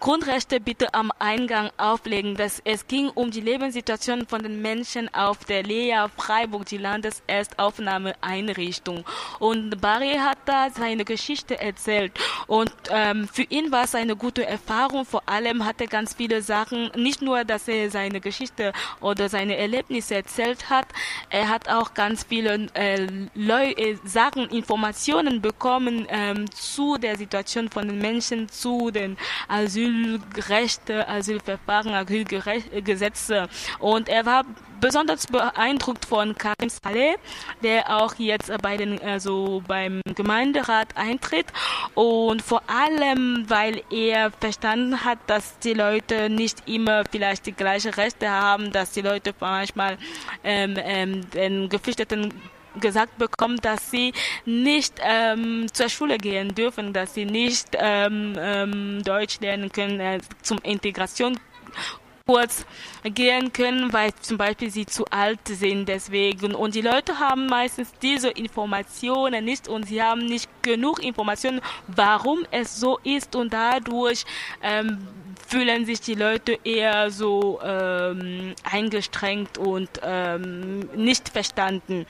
Speaker 5: Grundrechte bitte am Eingang auflegen. Das, es ging um die Lebenssituation von den Menschen auf der Lea Freiburg, die Landeserstaufnahmeeinrichtung. Und Barry hat da seine Geschichte erzählt. Und ähm, für ihn war es eine gute Erfahrung. Vor allem hat er ganz viele Sachen, nicht nur, dass er seine Geschichte oder seine Erlebnisse erzählt hat, er hat auch ganz viele äh, Leu äh, Sachen, Informationen bekommen ähm, zu der Situation von den Menschen, zu den Asylrechte, Asylverfahren, Asylgesetze. Und er war besonders beeindruckt von Karim Saleh, der auch jetzt bei den, also beim Gemeinderat eintritt und vor allem, weil er verstanden hat, dass die Leute nicht immer vielleicht die gleichen Rechte haben, dass die Leute manchmal ähm, ähm, den Geflüchteten gesagt bekommen, dass sie nicht ähm, zur Schule gehen dürfen, dass sie nicht ähm, ähm, Deutsch lernen können, äh, zum Integration kurz gehen können, weil zum Beispiel sie zu alt sind deswegen. Und die Leute haben meistens diese Informationen nicht und sie haben nicht genug Informationen, warum es so ist und dadurch ähm, fühlen sich die Leute eher so ähm, eingestrengt und ähm, nicht verstanden.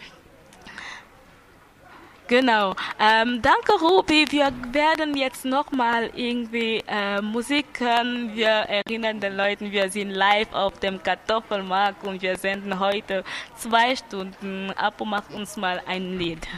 Speaker 5: Genau. Ähm, danke, Ruby. Wir werden jetzt nochmal irgendwie äh, Musik hören. Wir erinnern den Leuten, wir sind live auf dem Kartoffelmarkt und wir senden heute zwei Stunden. Apo macht uns mal ein Lied.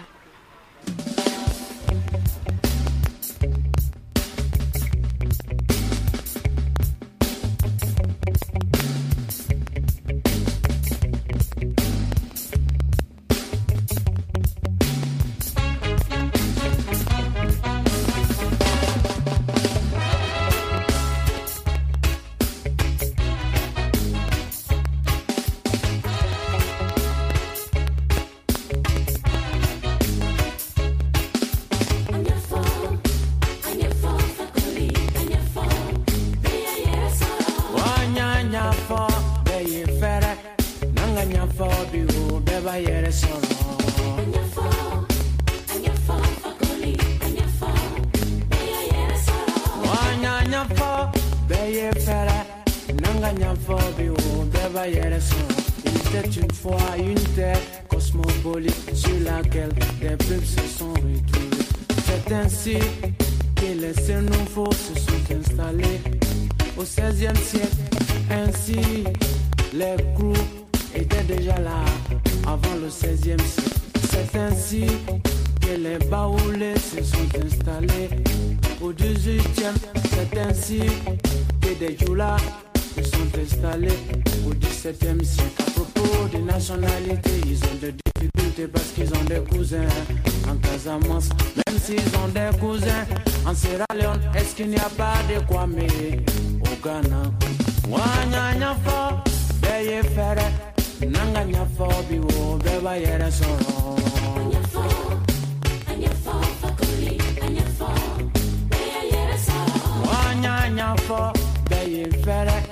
Speaker 20: Beye fere,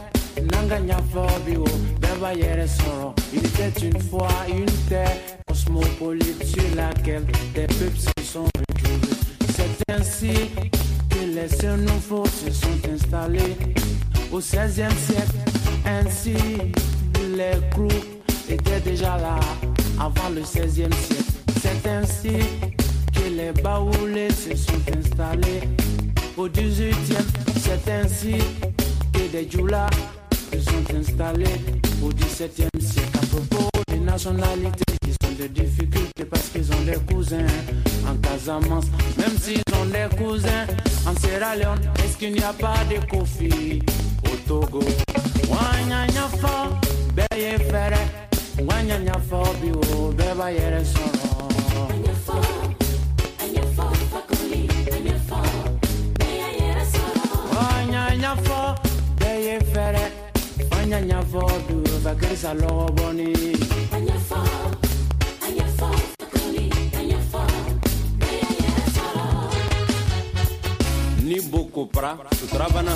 Speaker 20: nanga nyafo biwo, beba yere soro. Il était une fois une terre cosmopolite sur laquelle des peuples se sont retrouvés. C'est ainsi que les nouveaux se sont installés au XVIe siècle. Ainsi, les groupes étaient déjà là avant le XVIe siècle. C'est ainsi que les baoulés se sont installés au XVIIIe. C'est ainsi que des djoulas se sont installés au XVIIe siècle. À propos des nationalités, ils ont des difficultés parce qu'ils ont des cousins en Casamance. Même s'ils ont des cousins en Sierra Leone, est-ce qu'il n'y a pas de Kofi au Togo? Beye fere, biwo, beba yere soro. Boni.
Speaker 21: ni sutura bana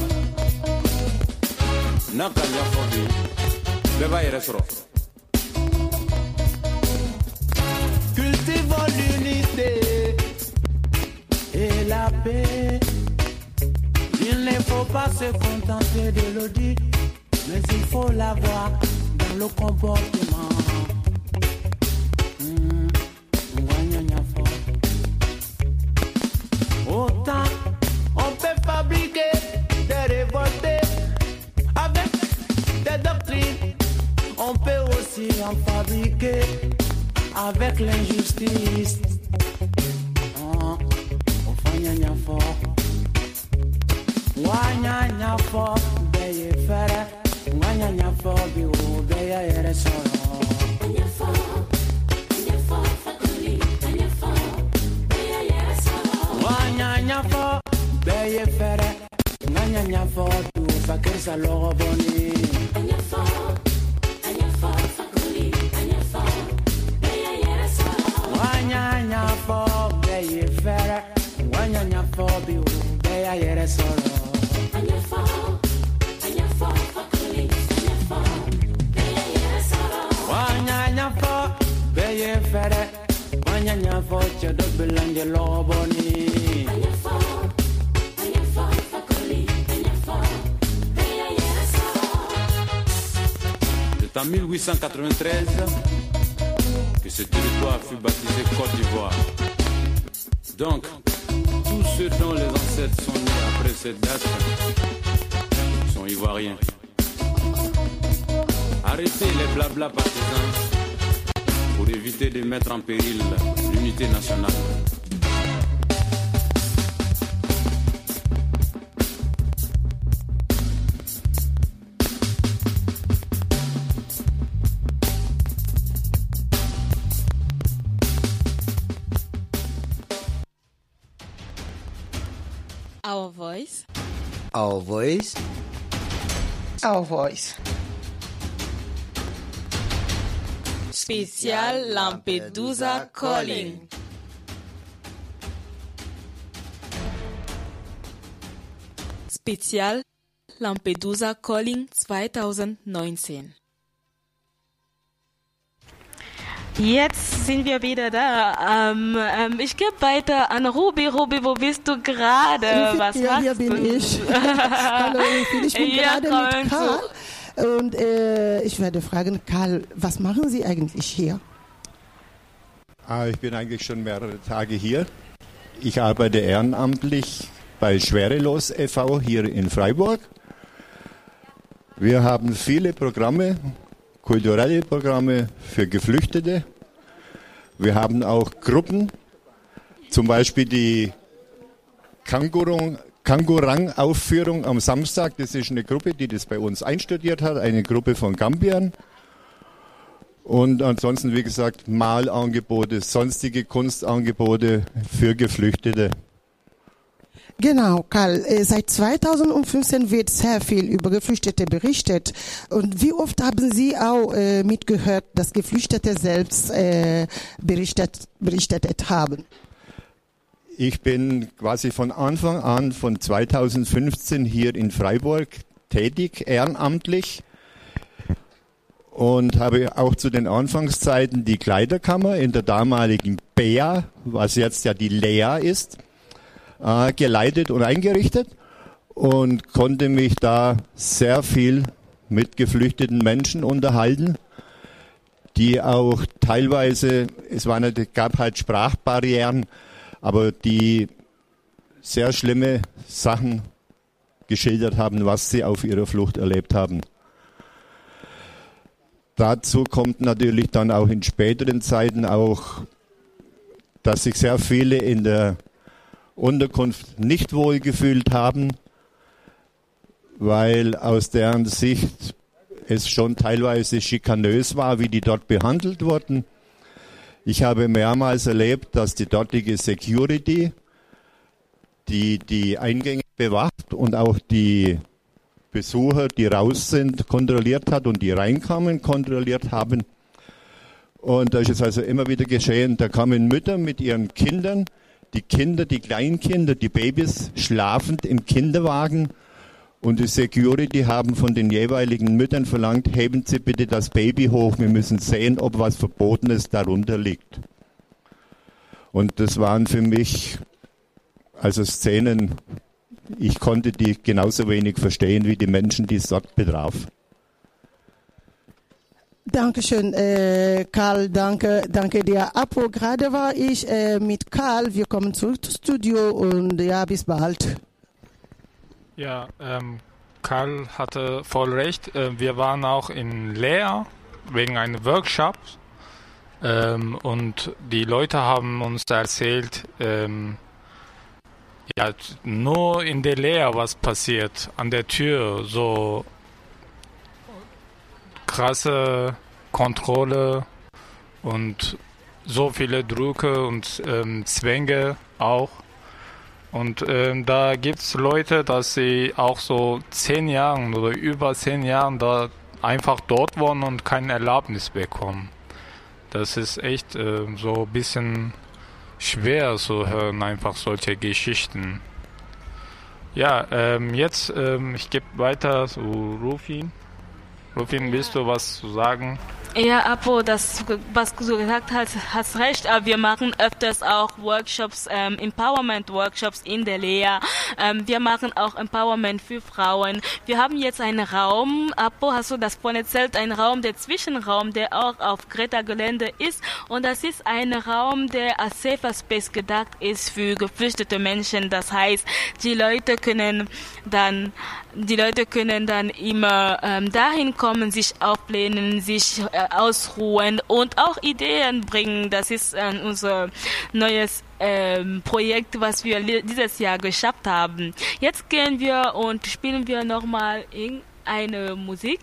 Speaker 21: n'a ka ɲɛfɔ bi bɛɛ b'a yɛrɛ sɔrɔ
Speaker 20: Cultivons l'unité et la paix. Il ne faut pas se contenter de dire, mais il faut l'avoir dans le comportement.
Speaker 21: 1893 que ce territoire fut baptisé Côte d'Ivoire. Donc, tous ceux dont les ancêtres sont nés après cette date sont ivoiriens. Arrêtez les blabla partisans pour éviter de mettre en péril l'unité nationale.
Speaker 5: Our voice. Spécial Lampedusa Calling. Spezial Lampedusa Calling 2019. Jetzt sind wir wieder da. Ähm, ähm, ich gebe weiter an Ruby. Ruby, wo bist du gerade? Was
Speaker 7: ja,
Speaker 5: machst
Speaker 7: hier bin
Speaker 5: du?
Speaker 7: ich. Hallo, ich bin, ich bin
Speaker 5: Ja,
Speaker 7: gerade mit Karl. Und äh, ich werde fragen, Karl, was machen Sie eigentlich hier?
Speaker 22: Ah, ich bin eigentlich schon mehrere Tage hier. Ich arbeite ehrenamtlich bei Schwerelos e.V. hier in Freiburg. Wir haben viele Programme, kulturelle Programme für Geflüchtete. Wir haben auch Gruppen, zum Beispiel die Kangurang-Aufführung am Samstag. Das ist eine Gruppe, die das bei uns einstudiert hat, eine Gruppe von Gambiern. Und ansonsten, wie gesagt, Malangebote, sonstige Kunstangebote für Geflüchtete.
Speaker 7: Genau, Karl. Äh, Seit 2015 wird sehr viel über Geflüchtete berichtet. Und wie oft haben Sie auch äh, mitgehört, dass Geflüchtete selbst äh, berichtet, berichtet haben?
Speaker 22: Ich bin quasi von Anfang an, von 2015 hier in Freiburg tätig, ehrenamtlich. Und habe auch zu den Anfangszeiten die Kleiderkammer in der damaligen BEA, was jetzt ja die Lea ist, äh, geleitet und eingerichtet und konnte mich da sehr viel mit geflüchteten Menschen unterhalten, die auch teilweise, es war nicht, gab halt Sprachbarrieren, aber die sehr schlimme Sachen geschildert haben, was sie auf ihrer Flucht erlebt haben. Dazu kommt natürlich dann auch in späteren Zeiten auch, dass sich sehr viele in der Unterkunft nicht wohl gefühlt haben, weil aus deren Sicht es schon teilweise schikanös war, wie die dort behandelt wurden. Ich habe mehrmals erlebt, dass die dortige Security, die die Eingänge bewacht und auch die Besucher, die raus sind, kontrolliert hat und die reinkamen, kontrolliert haben. Und da ist also immer wieder geschehen, da kamen Mütter mit ihren Kindern, die Kinder, die Kleinkinder, die Babys schlafend im Kinderwagen und die Security haben von den jeweiligen Müttern verlangt, heben Sie bitte das Baby hoch, wir müssen sehen, ob was Verbotenes darunter liegt. Und das waren für mich also Szenen, ich konnte die genauso wenig verstehen wie die Menschen, die es dort betraf.
Speaker 7: Dankeschön, äh, Karl, danke, danke dir. Apo, gerade war ich äh, mit Karl, wir kommen zurück ins Studio und ja, bis bald.
Speaker 6: Ja, ähm, Karl hatte voll recht. Äh, wir waren auch in Leer wegen einem Workshop ähm, und die Leute haben uns erzählt, ähm, ja, nur in der Leer was passiert, an der Tür, so krasse Kontrolle und so viele Drucke und ähm, Zwänge auch. Und ähm, da gibt es Leute, dass sie auch so zehn Jahren oder über zehn Jahren da einfach dort wohnen und kein Erlaubnis bekommen. Das ist echt äh, so ein bisschen schwer zu hören, einfach solche Geschichten. Ja, ähm, jetzt, ähm, ich gebe weiter zu Rufin. Rufin, willst du was zu sagen?
Speaker 5: Ja, Apo, das, was du gesagt hast, hast recht. Aber wir machen öfters auch Workshops, ähm, Empowerment-Workshops in der Lea. Ähm, wir machen auch Empowerment für Frauen. Wir haben jetzt einen Raum, Apo, hast du das vorhin erzählt, ein Raum, der Zwischenraum, der auch auf Greta-Gelände ist. Und das ist ein Raum, der als Safer Space gedacht ist für geflüchtete Menschen. Das heißt, die Leute können dann die Leute können dann immer ähm, dahin kommen, sich auflehnen, sich äh, ausruhen und auch Ideen bringen. Das ist äh, unser neues ähm, Projekt, was wir dieses Jahr geschafft haben. Jetzt gehen wir und spielen wir nochmal eine Musik.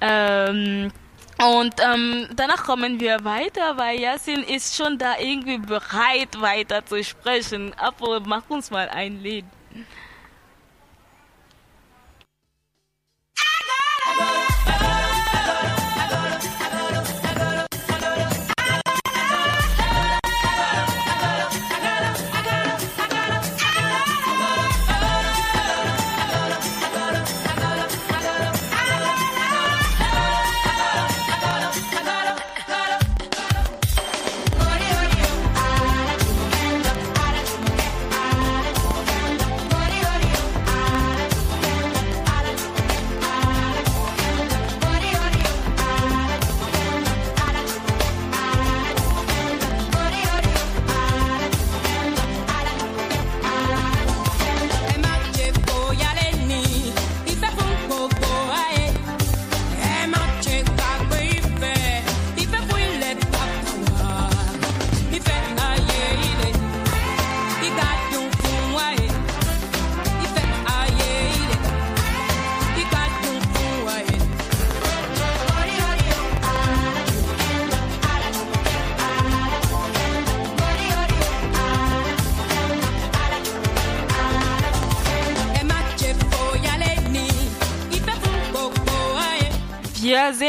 Speaker 5: Ähm, und ähm, danach kommen wir weiter, weil Yasin ist schon da irgendwie bereit, weiter zu sprechen. Aber mach uns mal ein Lied. Chicago.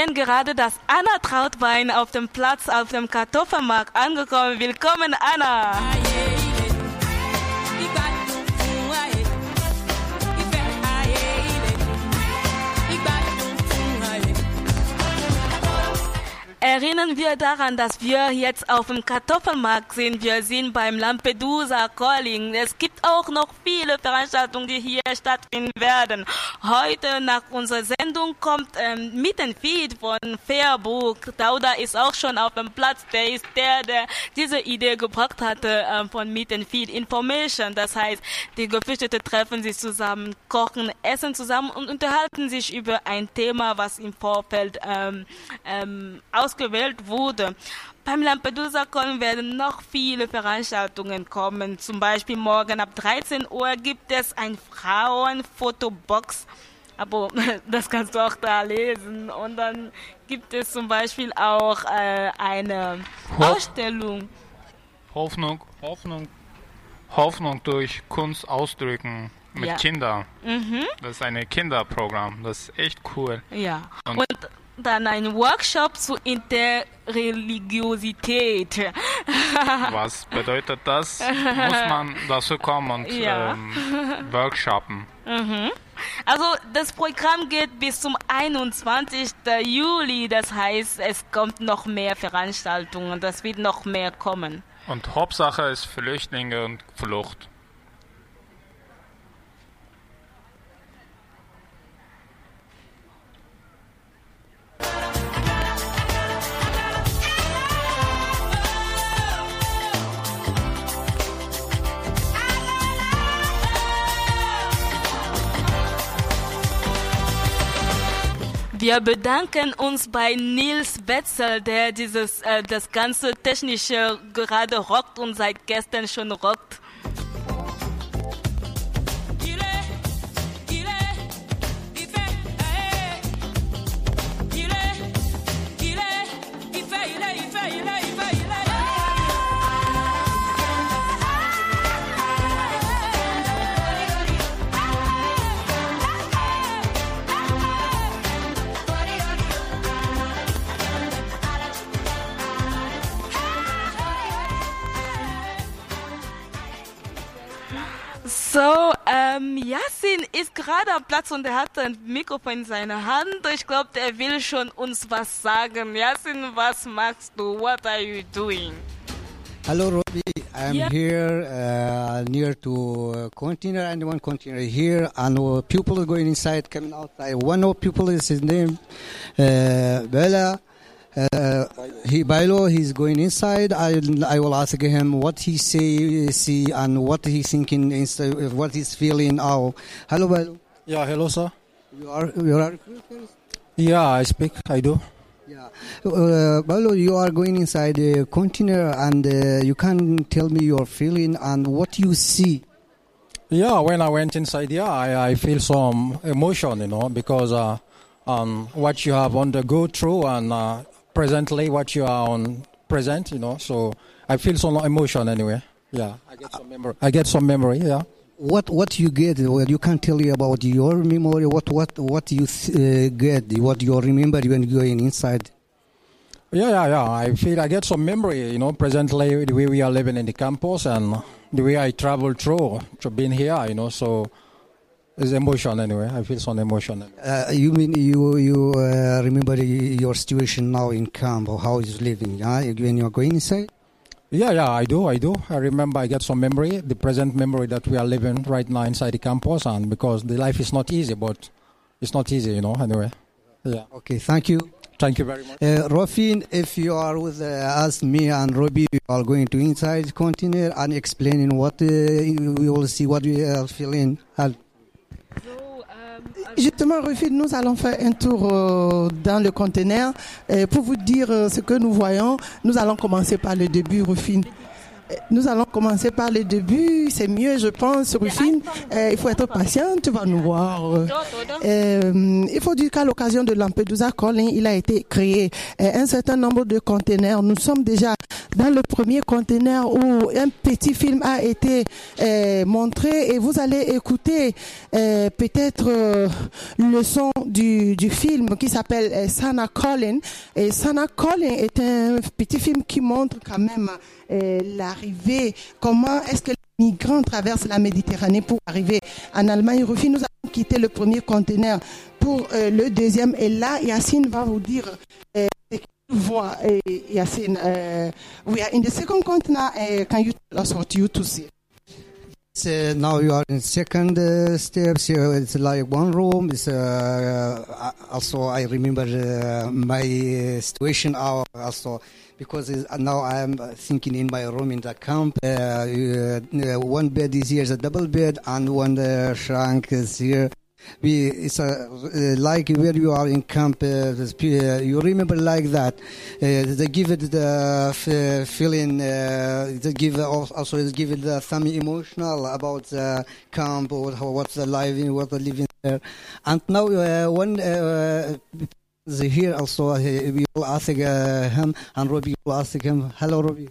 Speaker 5: Sehen gerade, dass Anna Trautwein auf dem Platz auf dem Kartoffelmarkt angekommen. Willkommen, Anna. Erinnern wir daran, dass wir jetzt auf dem Kartoffelmarkt sind. Wir sind beim Lampedusa Calling. Es gibt auch noch viele Veranstaltungen, die hier stattfinden werden. Heute nach unserer Sendung kommt ähm, Mittenfeed von Fairbook. Dauda ist auch schon auf dem Platz. Der ist der, der diese Idee gebracht hatte ähm, von Mittenfeed Information. Das heißt, die Geflüchteten treffen sich zusammen, kochen, essen zusammen und unterhalten sich über ein Thema, was im Vorfeld ähm, ähm, ausgewählt wurde. Beim Lampedusa Con werden noch viele Veranstaltungen kommen. Zum Beispiel morgen ab 13 Uhr gibt es ein Frauenfotobox. Aber das kannst du auch da lesen. Und dann gibt es zum Beispiel auch äh, eine
Speaker 6: Ho-
Speaker 5: Ausstellung.
Speaker 6: Hoffnung, Hoffnung, Hoffnung durch Kunst ausdrücken mit
Speaker 5: Ja.
Speaker 6: Kindern.
Speaker 5: Mhm.
Speaker 6: Das ist ein Kinderprogramm. Das ist echt cool.
Speaker 5: Ja.
Speaker 6: Und-
Speaker 5: Und, dann ein Workshop zu Interreligiosität.
Speaker 6: Was bedeutet das? Muss man dazu kommen und
Speaker 5: Ja.
Speaker 6: ähm, workshoppen.
Speaker 5: Mhm. Also das Programm geht bis zum 21. Juli, das heißt, es kommt noch mehr Veranstaltungen, das wird noch mehr kommen.
Speaker 6: Und Hauptsache ist Flüchtlinge und Flucht.
Speaker 5: Wir bedanken uns bei Nils Wetzel, der dieses äh, das ganze technische gerade rockt und seit gestern schon rockt. So, ähm, Yassin ist gerade am Platz und er hat ein Mikrofon in seiner Hand. Ich glaube, er will schon uns was sagen. Yassin, was machst du? What are you doing?
Speaker 3: Hello, Robbie. I'm
Speaker 5: Yeah.
Speaker 3: here uh, near to uh, container and one container here, and uh, people going inside, coming outside. One of people is his name, uh, Bella. Uh, he Bailo, he's going inside. I I will ask him what he say, see, and what he's thinking, inside, what he's feeling. Oh, hello, Bailo.
Speaker 23: Yeah, hello, sir.
Speaker 3: You are you are
Speaker 23: Yeah, I speak. I do.
Speaker 3: Uh, Paulo, you are going inside the container and uh, you can tell me your feeling and what you see.
Speaker 23: Yeah, when I went inside, yeah, I, I feel some emotion, you know, because uh, um, what you have on the go through and uh, presently what you are on present, you know, so I feel some emotion anyway. Yeah, I get some memory. I get some memory. Yeah.
Speaker 3: What what you get? Well, you can tell you about your memory. What what what you th- uh, get? What you remember when you going inside?
Speaker 23: Yeah, yeah, yeah. I feel I get some memory, you know, presently the way we are living in the campus and the way I travel through to being here, you know, so it's emotion anyway. I feel some emotion.
Speaker 3: Uh, you mean you you uh, remember your situation now in camp or how you're living? Huh? When you are going inside.
Speaker 23: Yeah, yeah, I do, I do. I remember I get some memory, the present memory that we are living right now inside the campus, and because the life is not easy, but it's not easy, you know, anyway. Yeah.
Speaker 3: Okay, thank you.
Speaker 23: Thank you very much.
Speaker 3: Uh, Rofin, if you are with uh, us, me and Robbie, we are going to inside the container and explaining what uh, we will see what we are feeling. Uh,
Speaker 7: Justement, Rufus, nous allons faire un tour euh, dans le conteneur. Pour vous dire euh, ce que nous voyons, nous allons commencer par le début, Rufine. Nous allons commencer par le début, c'est mieux, je pense, Rufine. Euh, il faut être patient, tu vas nous voir. Euh, il faut dire qu'à l'occasion de Lampedusa Calling, il a été créé euh, un certain nombre de conteneurs. Nous sommes déjà dans le premier conteneur où un petit film a été euh, montré et vous allez écouter euh, peut-être le son du, du film qui s'appelle Sana Calling. Et Sana Calling est un petit film qui montre quand même euh, l'arrivée, comment est-ce que les migrants traversent la Méditerranée pour arriver en Allemagne? Rufi, nous avons quitté le premier conteneur pour euh, le deuxième. Et là, Yacine va vous dire euh, voit. Yacine, uh, we are in the second container. Uh, can you tell us what you to see?
Speaker 3: So now you are in second uh, steps. Uh, it's like one room. It's uh, uh, also I remember uh, my situation al- also because now I am thinking in my room in the camp. Uh, uh, one bed is here, a double bed, and one uh, shrunk is here. We it's a, uh, like where you are in camp. Uh, uh, you remember like that. Uh, they give it the feeling. Uh, they give also they give it the some emotional about the camp or what's the living, what the living there. And now uh, one. The here also uh, we will ask uh, him and Robbie will ask him. Hello, Robbie.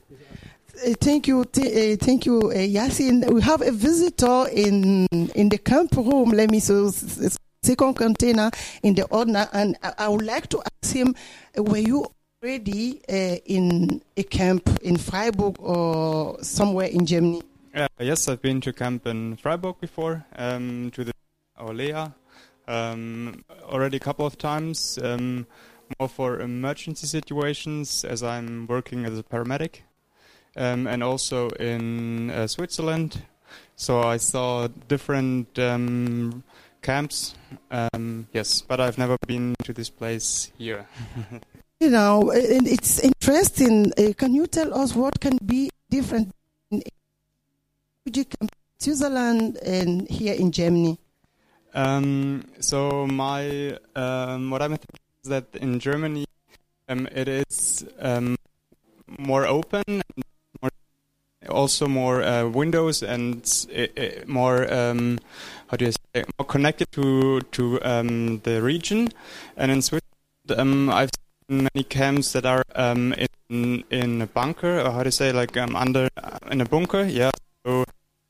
Speaker 7: Uh, thank you, t- uh, thank you, uh, Yasin. We have a visitor in in the camp room. Let me so s- s- second container in the order, and I, I would like to ask him: uh, Were you already uh, in a camp in Freiburg or somewhere in Germany?
Speaker 24: Uh, yes, I've been to camp in Freiburg before, um, to the Orlea, um, already a couple of times, um, more for emergency situations as I'm working as a paramedic, um, and also in uh, Switzerland. So I saw different um, camps, um, yes, but I've never been to this place here.
Speaker 7: You know, it's interesting. Uh, can you tell us what can be different in Switzerland and here in Germany?
Speaker 24: Um, so my um, what I'm thinking is that in Germany um, it is um, more open, more, also more uh, windows and i i more um, how do you say more connected to to um, the region. And in Switzerland, I've seen many camps that are in in a bunker, or how do you say like under in a bunker. Yeah, so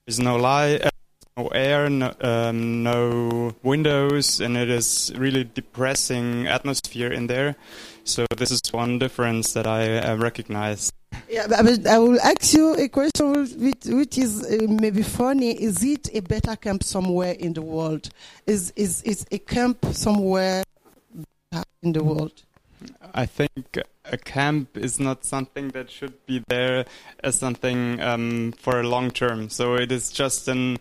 Speaker 24: there's no light. Uh, no air, no, um, no windows, and it is really depressing atmosphere in there. So this is one difference that I uh, recognize.
Speaker 7: Yeah, but- I will ask you a question which, which is uh, maybe funny. Is it a better camp somewhere in the world? Is is is a camp somewhere in the world?
Speaker 24: I think a camp is not something that should be there as something um, for a long term. So it is just an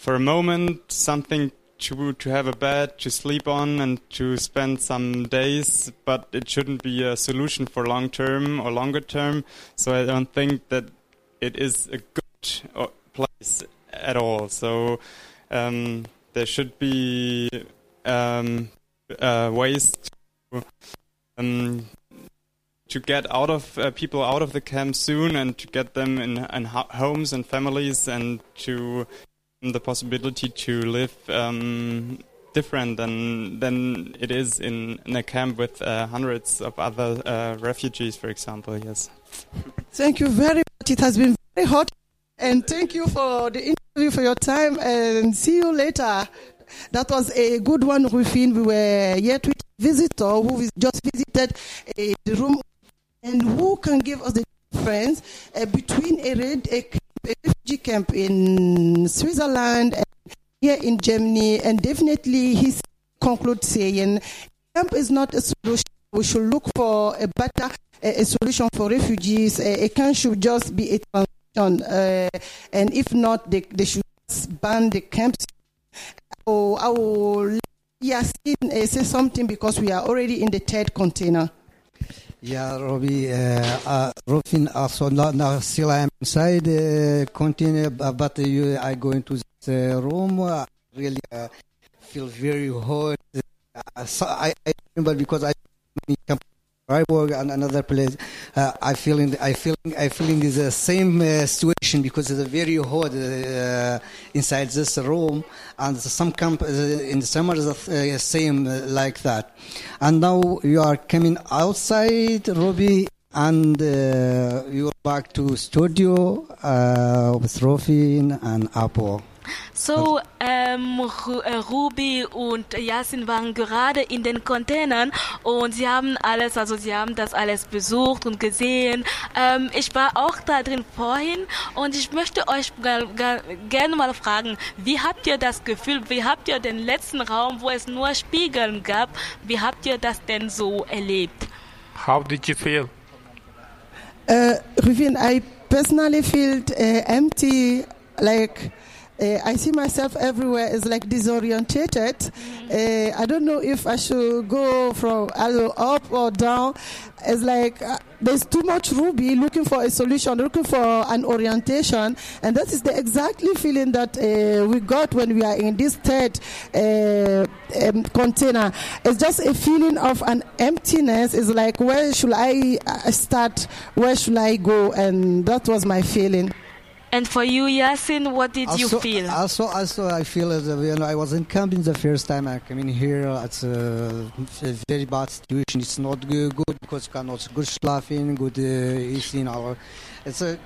Speaker 24: for a moment something to to have a bed to sleep on and to spend some days, but it shouldn't be a solution for long term or longer term. So I don't think that it is a good uh, place at all. So um, there should be um, uh, ways to um, to get out of uh, people out of the camp soon and to get them in, in ho- homes and families and to the possibility to live um, different than than it is in, in a camp with uh, hundreds of other uh, refugees, for example. Yes.
Speaker 7: Thank you very much. It has been very hot, and thank you for the interview for your time. And see you later. That was a good one, Rufin. We were yet with a visitor who just visited uh, the room, and who can give us the difference uh, between a, red, a refugee camp in Switzerland and here in Germany. And definitely, he concludes saying, camp is not a solution. We should look for a better a, a solution for refugees. A, a camp should just be a transition, uh, and if not, they, they should ban the camps. So I will uh, say something because we are already in the third container.
Speaker 3: يا ربي Also, now still I'm inside, uh, continue uh, but you I go into the uh, room. Uh, really uh, feel very hot. Uh, so I, I remember because I Freiburg and another place. Uh, I feeling I feeling I feeling the same uh, situation because it's very hot uh, inside this room, and some camp uh, in the summer is the uh, same uh, like that. And now you are coming outside, Robbie, and uh, you're back to studio uh, with Rofin and Apo.
Speaker 5: So, ähm, Ru äh, Ruby und Yasin waren gerade in den Containern und sie haben alles, also sie haben das alles besucht und gesehen. Ähm, ich war auch da drin vorhin und ich möchte euch gerne mal fragen, wie habt ihr das Gefühl, wie habt ihr den letzten Raum, wo es nur Spiegeln gab, wie habt ihr das denn so erlebt?
Speaker 6: How did you feel?
Speaker 7: Uh, Rufin, I personally feel uh, empty, like uh, I see myself everywhere is like disorientated. Uh, I don't know if I should go from either up or down. It's like uh, there's too much Ruby looking for a solution, looking for an orientation, and that is the exactly feeling that uh, we got when we are in this third uh, um, container. It's just a feeling of an emptiness. It's like where should I uh, start? Where should I go? And that was my feeling.
Speaker 5: And for you, Yasin, what did you feel?
Speaker 3: Also, also, I feel as you know, I was in camping the first time I came in here. It's a, a very bad situation. It's not good, good because you cannot good schlafen, good uh, eating. Or it's a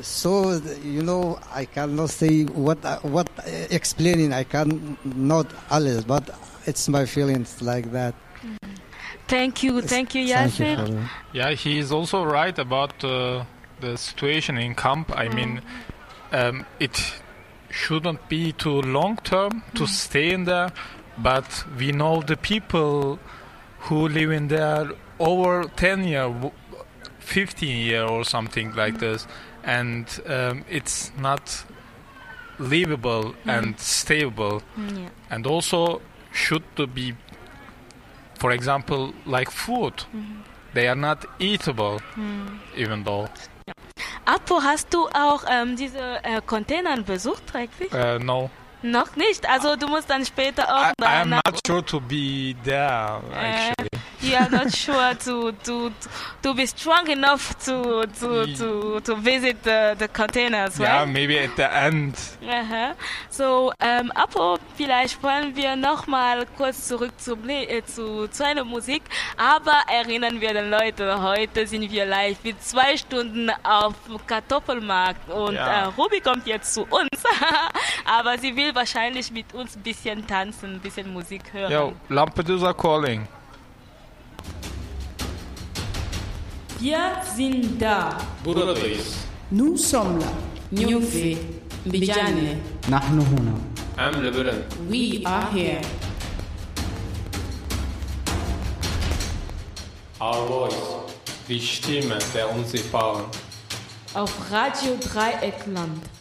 Speaker 3: so you know I cannot say what uh, what uh, explaining. I can not alles, but it's my feelings like that.
Speaker 5: Thank you, thank you,
Speaker 3: Thank you
Speaker 5: Yasin.
Speaker 3: for that.
Speaker 6: Yeah, he is also right about uh, the situation in camp. I mean, um, it shouldn't be too long term to stay in there, but we know the people who live in there over 10 year, 15 year or something like this, and um, it's not livable and stable,
Speaker 5: Mm, yeah.
Speaker 6: and also should to be, for example, like food.
Speaker 5: Mhm.
Speaker 6: They are not eatable,
Speaker 5: Mhm.
Speaker 6: even though.
Speaker 5: Apo, hast du auch ähm, diese äh, Container besucht, eigentlich?
Speaker 6: Uh, no,
Speaker 5: Noch nicht. Also du musst dann später auch
Speaker 6: I, I
Speaker 5: da
Speaker 6: am
Speaker 5: nach
Speaker 6: not sure to be there. Actually,
Speaker 5: You are not sure to to to be strong enough to to to to visit the the containers,
Speaker 6: yeah,
Speaker 5: right?
Speaker 6: maybe at the end.
Speaker 5: Aha. So, ähm, Apo, vielleicht wollen wir noch mal kurz zurück zu, äh, zu, zu einer Musik, aber erinnern wir den Leute, heute sind wir live mit zwei Stunden auf Kartoffelmarkt und
Speaker 6: Ja.
Speaker 5: äh, Ruby kommt jetzt zu uns, aber sie will will wahrscheinlich mit uns ein bisschen tanzen, ein bisschen Musik hören.
Speaker 6: Ja, Lampedusa Calling.
Speaker 1: Wir sind da.
Speaker 2: Buradayız.
Speaker 15: Nous sommes là. Nyufi. Bijane.
Speaker 25: Nahnu huna.
Speaker 2: Am Lebanon.
Speaker 15: We are here.
Speaker 2: Our voice. Die Stimme der Unsichtbaren.
Speaker 1: Auf Radio Dreieckland.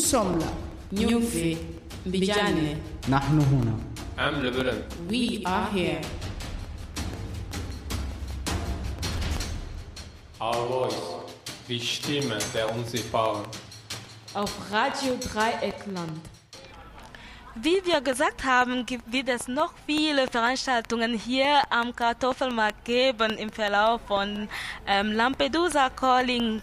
Speaker 15: sommes là. Nyumfe, Mbijane.
Speaker 25: Nahnu huna.
Speaker 2: Am Lebanon.
Speaker 15: We are here.
Speaker 2: Our voice, die Stimme der Unsichtbaren.
Speaker 1: Auf Radio Dreieckland.
Speaker 5: Wie wir gesagt haben, wird es noch viele Veranstaltungen hier am Kartoffelmarkt geben im Verlauf von ähm, Lampedusa Calling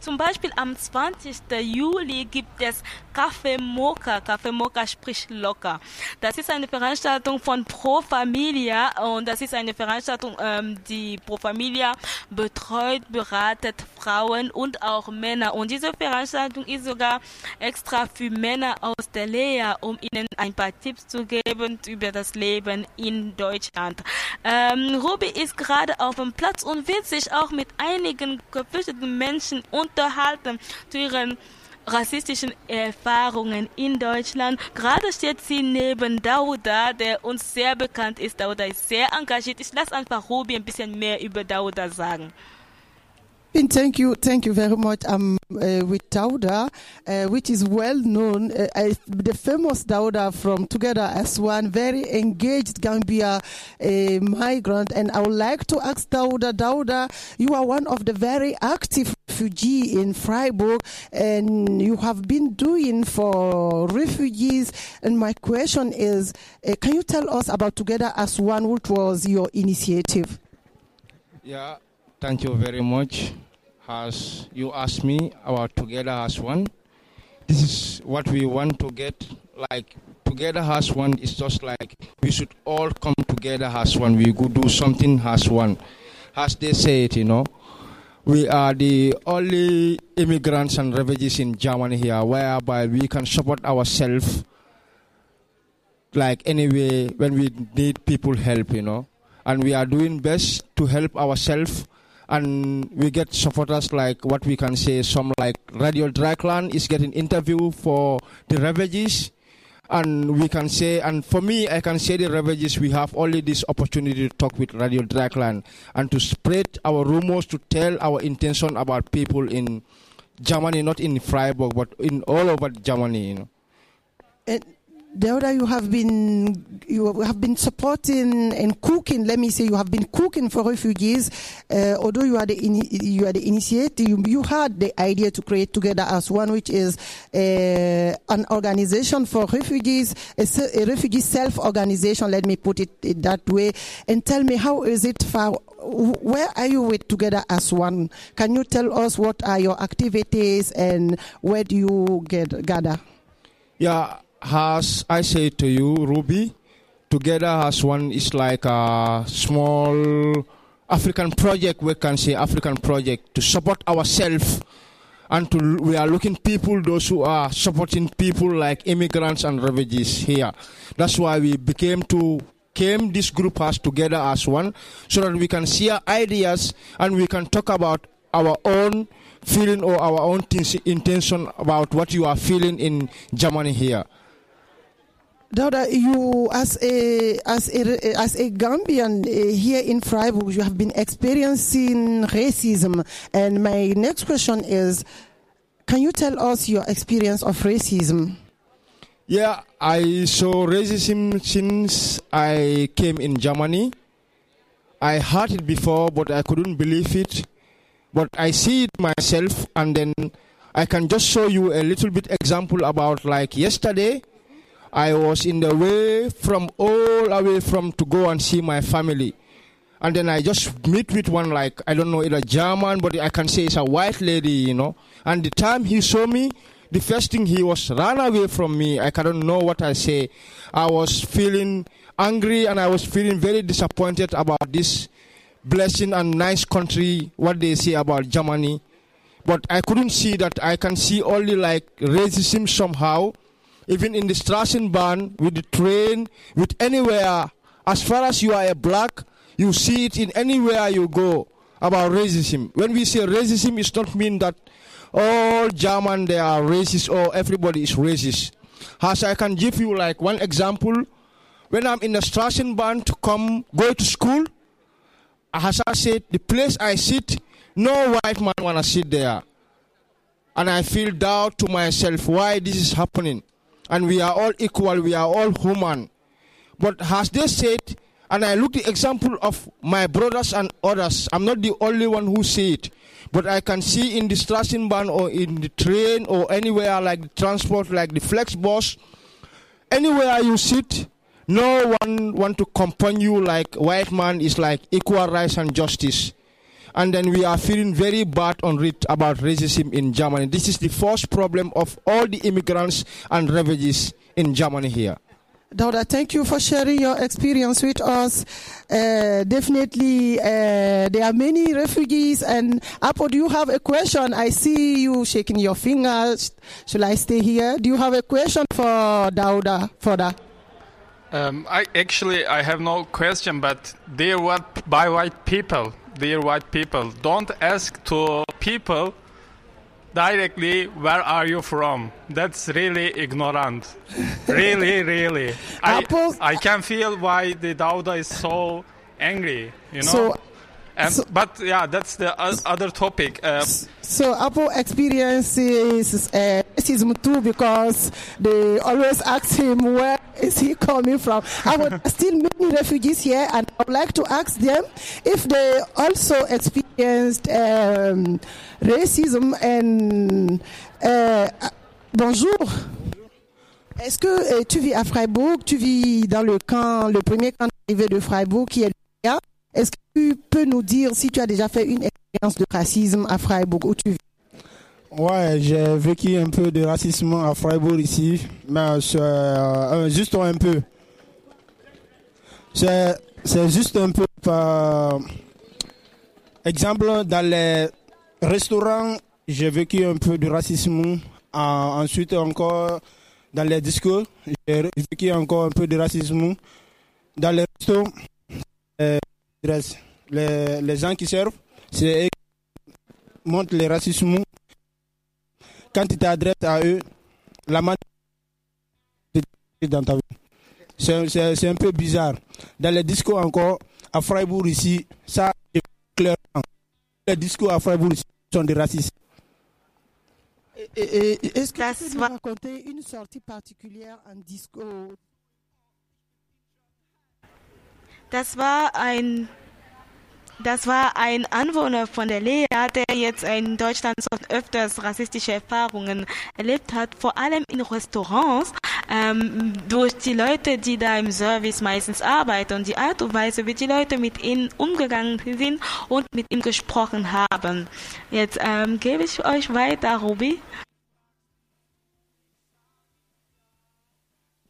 Speaker 5: zum Beispiel am 20. Juli gibt es Café Mocha. Café Mocha sprich locker. Das ist eine Veranstaltung von Pro Familia und das ist eine Veranstaltung, ähm, die Pro Familia betreut, beratet Frauen und auch Männer. Und diese Veranstaltung ist sogar extra für Männer aus der Lehre, um ihnen ein paar Tipps zu geben über das Leben in Deutschland. Ähm, Ruby ist gerade auf dem Platz und wird sich auch mit einigen geflüchteten Menschen unterhalten zu ihren rassistischen Erfahrungen in Deutschland. Gerade steht sie neben Dauda, der uns sehr bekannt ist. Dauda ist sehr engagiert. Ich lasse einfach Ruby ein bisschen mehr über Dauda sagen.
Speaker 7: Thank you, thank you very much. I'm uh, with Dauda, uh, which is well known, uh, the famous Dauda from Together as One, very engaged Gambia uh, migrant. And I would like to ask Dauda, Dauda, you are one of the very active refugee in Freiburg, and you have been doing for refugees. And my question is, uh, can you tell us about Together as One, which was your initiative?
Speaker 26: Yeah, thank you very much. As you asked me about Together as One, this is what we want to get. Like, Together as One is just like we should all come together as one. We could do something as one. As they say it, you know. We are the only immigrants and refugees in Germany here, whereby we can support ourselves like anyway when we need people help, you know. And we are doing best to help ourselves and we get supporters like what we can say some like Radio Dragland is getting interview for the refugees and we can say and for me I can say the refugees we have only this opportunity to talk with Radio Dragland and to spread our rumors to tell our intention about people in Germany not in Freiburg but in all over Germany you know.
Speaker 7: And Deoda, you have been you have been supporting and cooking. Let me say, you have been cooking for refugees. Uh, although you are the you are the initiator, you, you had the idea to create together as one, which is uh, an organization for refugees, a, a refugee self organization. Let me put it, it that way. And tell me, how is it for? Where are you with together as one? Can you tell us what are your activities and where do you get gather?
Speaker 26: Yeah, as I say to you, Ruby, together as one is like a small African project. We can say African project to support ourselves, and to we are looking people those who are supporting people like immigrants and refugees here. That's why we became to came this group us together as one, so that we can share ideas and we can talk about our own feeling or our own intention about what you are feeling in Germany here.
Speaker 7: Dauda, you as a as a as a Gambian uh, here in Freiburg, you have been experiencing racism, and my next question is, can you tell us your experience of racism?
Speaker 26: Yeah, I saw racism since I came in Germany. I heard it before, but I couldn't believe it. But I see it myself, and then I can just show you a little bit example about like yesterday. I was in the way from all away from to go and see my family. And then I just meet with one like I don't know either German, but I can say it's a white lady, you know. And the time he saw me, the first thing he was run away from me. I cannot know what I say. I was feeling angry and I was feeling very disappointed about this blessing and nice country, what they say about Germany. But I couldn't see that. I can see only like racism somehow, even in the Straßenbahn, with the train, with anywhere. As far as you are a black, you see it in anywhere you go about racism. When we say racism, it's not mean that all German they are racist or everybody is racist. As I can give you like one example, when I'm in the Straßenbahn to come go to school, as I said, the place I sit, no white man wanna sit there. And I feel doubt to myself why this is happening. And we are all equal, we are all human. But as they said, and I look the example of my brothers and others, I'm not the only one who see it. But I can see in the Straßenbahn or in the train or anywhere like the transport, like the flex bus, anywhere you sit, no one want to company you like white man is like equal rights and justice. And then we are feeling very bad on it about racism in Germany. This is the first problem of all the immigrants and refugees in Germany here.
Speaker 7: Dauda, thank you for sharing your experience with us. Uh, definitely, uh, there are many refugees. And Apo, do you have a question? I see you shaking your fingers. Shall I stay here? Do you have a question for Dauda? For that?
Speaker 6: Um, I actually I have no question, but they were by white people, dear white people, don't ask to people directly where are you from. That's really ignorant. really, really. I I can feel why the Dauda is so angry. You know.
Speaker 7: So-
Speaker 6: and, but yeah, that's the other topic. Uh,
Speaker 7: So Apo experiences uh, racism too because they always ask him where is he coming from? I would still many refugees here, and I would like to ask them if they also experienced um, racism and uh, bonjour. Est-ce que euh, tu vis à Freiburg, tu vis dans le camp, le premier camp d'arrivée de Freiburg qui est le. Est-ce que tu peux nous dire si tu as déjà fait une expérience de racisme à Freiburg où tu vis?
Speaker 27: Ouais, j'ai vécu un peu de racisme à Freiburg ici, mais euh, juste un peu. C'est juste un peu par exemple dans les restaurants, j'ai vécu un peu de racisme. En- ensuite encore dans les discours, j'ai vécu encore un peu de racisme. Dans les restos, les, les gens qui servent, c'est eux qui montrent le racisme quand tu t'adresses à eux, la manière dans ta vie. C'est- un peu bizarre. Dans les discours encore, à Freiburg ici, ça, c'est clairement. Les discours à Freiburg ici sont des racistes.
Speaker 7: Est-ce que tu peux nous raconter une sortie particulière en disco
Speaker 5: Das war ein das war ein Anwohner von der Lea, der jetzt in Deutschland so öfters rassistische Erfahrungen erlebt hat, vor allem in Restaurants, ähm, durch die Leute, die da im Service meistens arbeiten und die Art und Weise, wie die Leute mit ihnen umgegangen sind und mit ihm gesprochen haben. Jetzt ähm, gebe ich euch weiter, Ruby.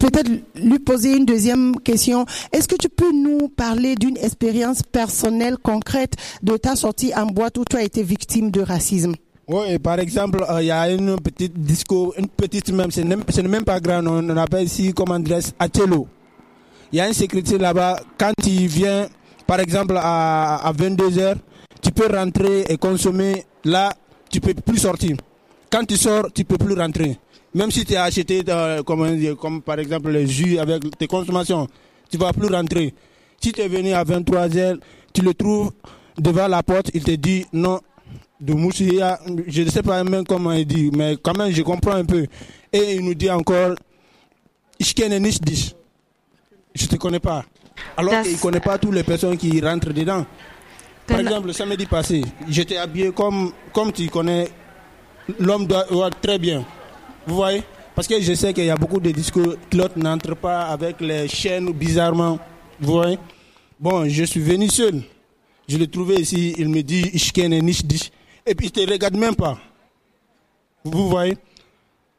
Speaker 7: Peut-être lui poser une deuxième question. Est-ce que tu peux nous parler d'une expérience personnelle concrète de ta sortie en boîte où tu as été victime de racisme?
Speaker 27: Oui, par exemple, euh, il y a une petite disco, une petite même, ce n'est ce n'est même pas grand, on, appelle ici comme adresse Atelo. Il y a une sécurité là-bas, quand il vient, par exemple, à, à 22h, tu peux rentrer et consommer, là, tu peux plus sortir. Quand tu sors, tu peux plus rentrer. Même si tu as acheté, euh, comme, dit, comme par exemple le jus avec tes consommations, tu vas plus rentrer. Si tu es venu à 23h, tu le trouves devant la porte, il te dit non, de je ne sais pas même comment il dit, mais quand même je comprends un peu. Et il nous dit encore. Je te connais pas. Alors qu'il ne connaît pas toutes les personnes qui rentrent dedans. Par exemple, le samedi passé, j'étais habillé comme, comme tu connais l'homme doit, doit très bien. Vous voyez? Parce que je sais qu'il y a beaucoup de discours qui n'entrent pas avec les chaînes bizarrement. Vous voyez? Bon, je suis venu seul. Je l'ai trouvé ici, il me dit Ich kenne nicht dich. Et puis il ne te regarde même pas. Vous voyez?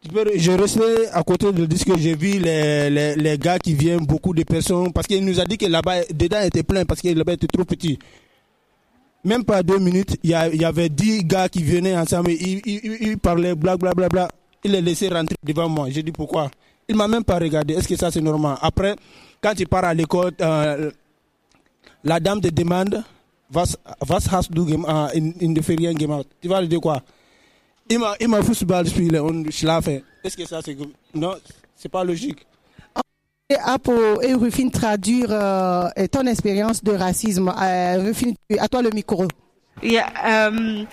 Speaker 27: Je restais à côté du disque, j'ai vu les, les, les gars qui viennent, beaucoup de personnes, parce qu'il nous a dit que là-bas, dedans était plein, parce que là-bas était trop petit. Même pas deux minutes, il y, avait dix gars qui venaient ensemble, ils, parlaient, bla bla bla bla. Il les laissé rentrer devant moi. J'ai dit pourquoi? Il m'a même pas regardé. Est-ce que ça c'est normal? Après, quand tu pars à l'école, euh, la dame te demande, was, was hast du äh, in, in der Ferien gemacht Tu vas lui dire quoi? Immer, immer Fußball spielen und schlafen. Est-ce que ça c'est... Non, c'est pas logique.
Speaker 7: Et Apo et Rufine traduire euh, ton expérience de racisme. Euh, Rufine, à toi le micro.
Speaker 5: Ähm,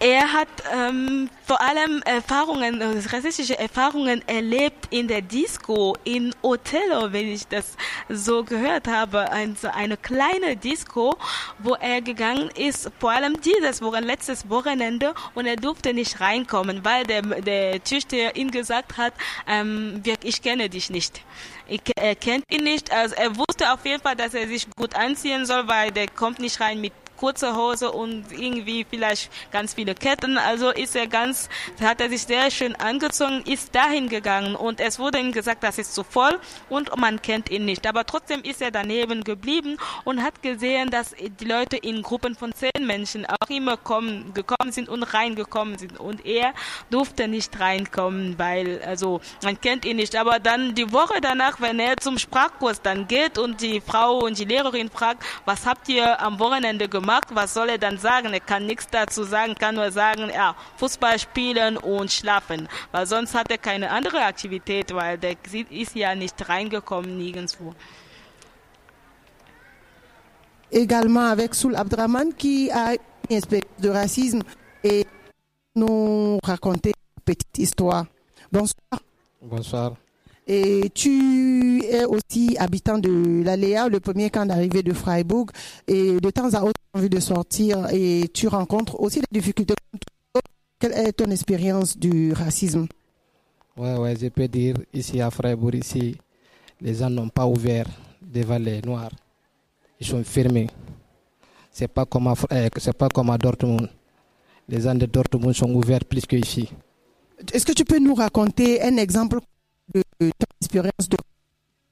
Speaker 5: er hat ähm, vor allem Erfahrungen, äh, rassistische Erfahrungen erlebt in der Disco in Othello, wenn ich das so gehört habe. Ein, so eine kleine Disco, wo er gegangen ist, vor allem dieses Wochenende, letztes Wochenende, und er durfte nicht reinkommen, weil der, der Türsteher ihm gesagt hat, ähm, ich kenne dich nicht. Ich, er kennt ihn nicht. Also er wusste auf jeden Fall, dass er sich gut anziehen soll, weil der kommt nicht rein mit kurze Hose und irgendwie vielleicht ganz viele Ketten. Also ist er ganz, hat er sich sehr schön angezogen, ist dahin gegangen und es wurde ihm gesagt, das ist zu voll und man kennt ihn nicht. Aber trotzdem ist er daneben geblieben und hat gesehen, dass die Leute in Gruppen von zehn Menschen auch immer kommen, gekommen sind und reingekommen sind und er durfte nicht reinkommen, weil, also, man kennt ihn nicht. Aber dann die Woche danach, wenn er zum Sprachkurs dann geht und die Frau und die Lehrerin fragt, was habt ihr am Wochenende gemacht? Was soll er dann sagen? Er kann nichts dazu sagen, kann nur sagen, ja, Fußball spielen und schlafen. Weil sonst hat er keine andere Aktivität, weil der ist ja nicht reingekommen nirgendwo.
Speaker 7: Également avec Soul Abdraman qui a une expérience de racisme et nous raconter une petite histoire. Bonsoir.
Speaker 23: Bonsoir.
Speaker 7: Et tu es aussi habitant de l'Aléa, le premier camp d'arrivée de Freiburg. Et de temps à autre, tu as envie de sortir et tu rencontres aussi des difficultés. Quelle est ton expérience du racisme?
Speaker 23: Ouais, ouais, je peux dire, ici à Freiburg, ici, les gens n'ont pas ouvert devant les Noirs. Ils sont fermés. C'est pas comme à, euh, c'est pas comme à Dortmund. Les gens de Dortmund sont ouverts plus qu'ici.
Speaker 7: Est-ce que tu peux nous raconter un exemple de ton expérience de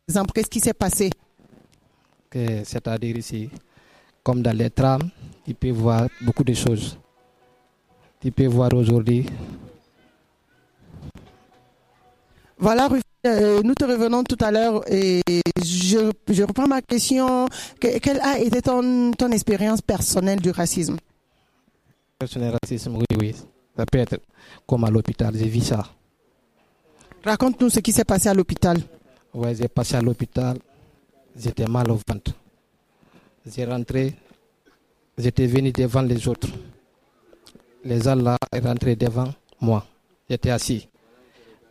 Speaker 7: exemple Qu'est-ce qui s'est passé
Speaker 23: C'est-à-dire ici, comme dans les trams, tu peux voir beaucoup de choses. Tu peux voir aujourd'hui
Speaker 7: Voilà, euh, nous te revenons tout à l'heure et je, je reprends ma question. Que- quelle a été ton, ton expérience personnelle du racisme?
Speaker 23: Le racisme, oui, oui. Ça peut être comme à l'hôpital, j'ai vu ça.
Speaker 7: Raconte-nous ce qui s'est passé à l'hôpital.
Speaker 23: Ouais, j'ai passé à l'hôpital, j'étais mal au ventre. J'ai rentré, j'étais venu devant les autres. Les gens là rentrés devant moi.
Speaker 26: J'étais assis.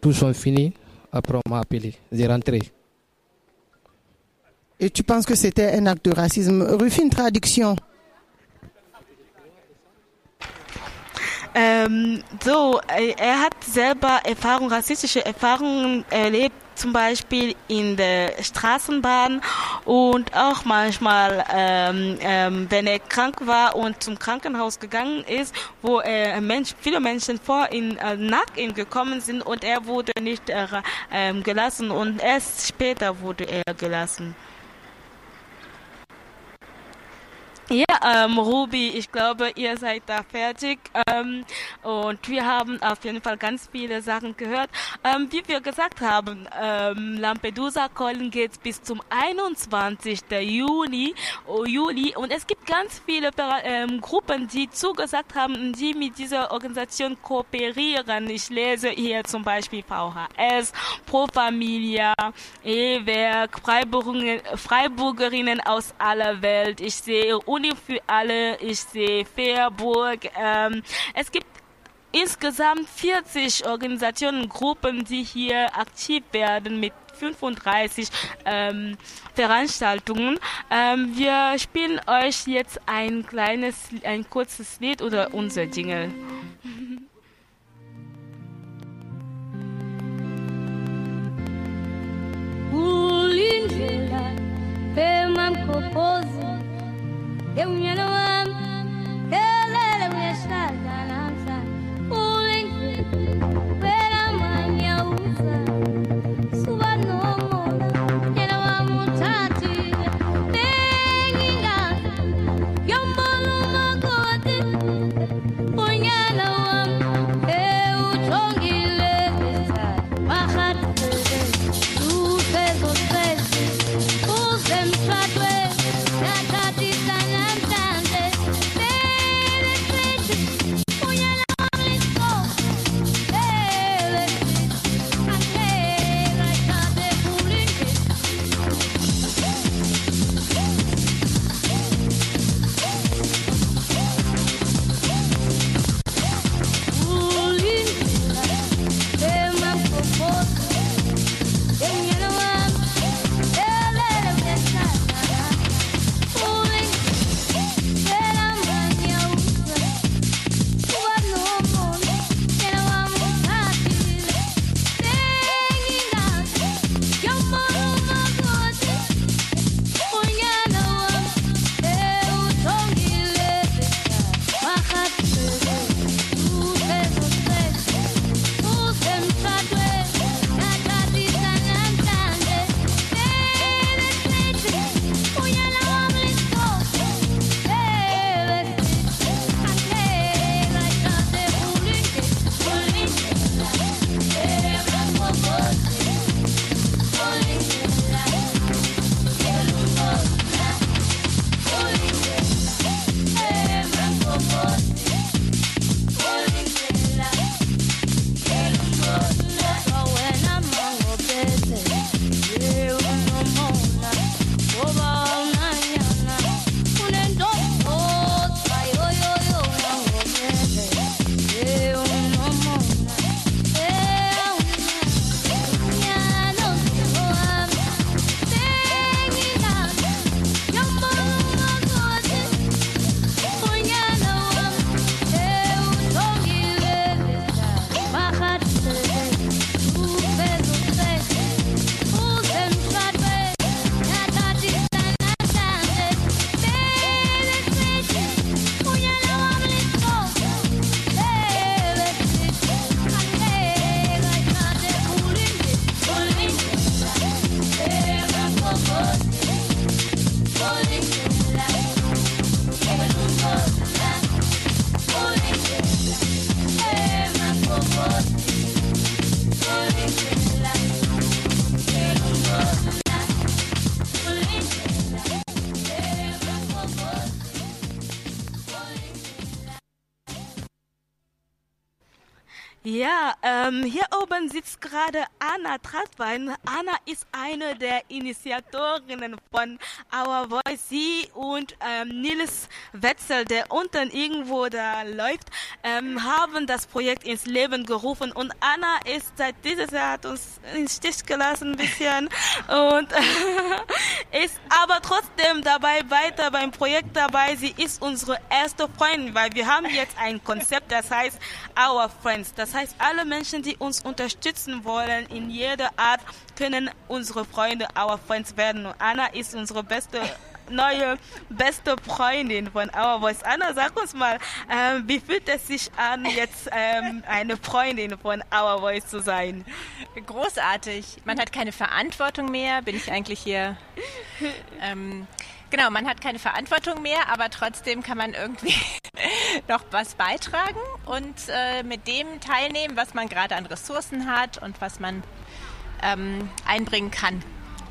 Speaker 26: Tous sont finis. Après, on m'a appelé. J'ai rentré.
Speaker 7: Et tu penses que c'était un acte de racisme? Rufine, traduction.
Speaker 5: Ähm, so, äh, er hat selber Erfahrung, rassistische Erfahrungen erlebt, zum Beispiel in der Straßenbahn und auch manchmal, ähm, ähm, wenn er krank war und zum Krankenhaus gegangen ist, wo äh, Mensch, viele Menschen vor ihn äh, nach ihm gekommen sind und er wurde nicht äh, ähm, gelassen und erst später wurde er gelassen. Ja, ähm, Ruby, ich glaube, ihr seid da fertig. Ähm, und wir haben auf jeden Fall ganz viele Sachen gehört. Ähm, wie wir gesagt haben, ähm, Lampedusa Calling geht bis zum 21. Juni, oh, Juli. Und es gibt ganz viele ähm, Gruppen, die zugesagt haben, die mit dieser Organisation kooperieren. Ich lese hier zum Beispiel VHS, Pro Familia, E-Werk, Freiburgerinnen, aus aller Welt. Ich sehe Uni für alle, ich sehe Fairburg. Ähm, es gibt insgesamt 40 Organisationen, Gruppen, die hier aktiv werden mit 35 ähm, Veranstaltungen. Ähm, wir spielen euch jetzt ein kleines, ein kurzes Lied oder unser Jingle.
Speaker 25: ulindlela pema mkopozi
Speaker 5: Thank you. Gerade Anna Trattwein. Anna ist eine der Initiatorinnen von Our Voice. Sie und ähm, Nils Wetzel, der unten irgendwo da läuft, ähm, haben das Projekt ins Leben gerufen. Und Anna ist seit dieses Jahr hat uns in Stich gelassen ein bisschen und ist aber trotzdem dabei weiter beim Projekt dabei. Sie ist unsere erste Freundin, weil wir haben jetzt ein Konzept, das heißt Our Friends. Das heißt, alle Menschen, die uns unterstützen wollen in jeder Art, können unsere Freunde, Our Friends werden. Und Anna ist unsere beste neue beste Freundin von Our Voice. Anna, sag uns mal, ähm, wie fühlt es sich an, jetzt ähm, eine Freundin von Our Voice zu sein?
Speaker 28: Großartig. Man hat keine Verantwortung mehr. Bin ich eigentlich hier? Ähm, genau, man hat keine Verantwortung mehr, aber trotzdem kann man irgendwie noch was beitragen und äh, mit dem teilnehmen, was man gerade an Ressourcen hat und was man ähm, einbringen kann.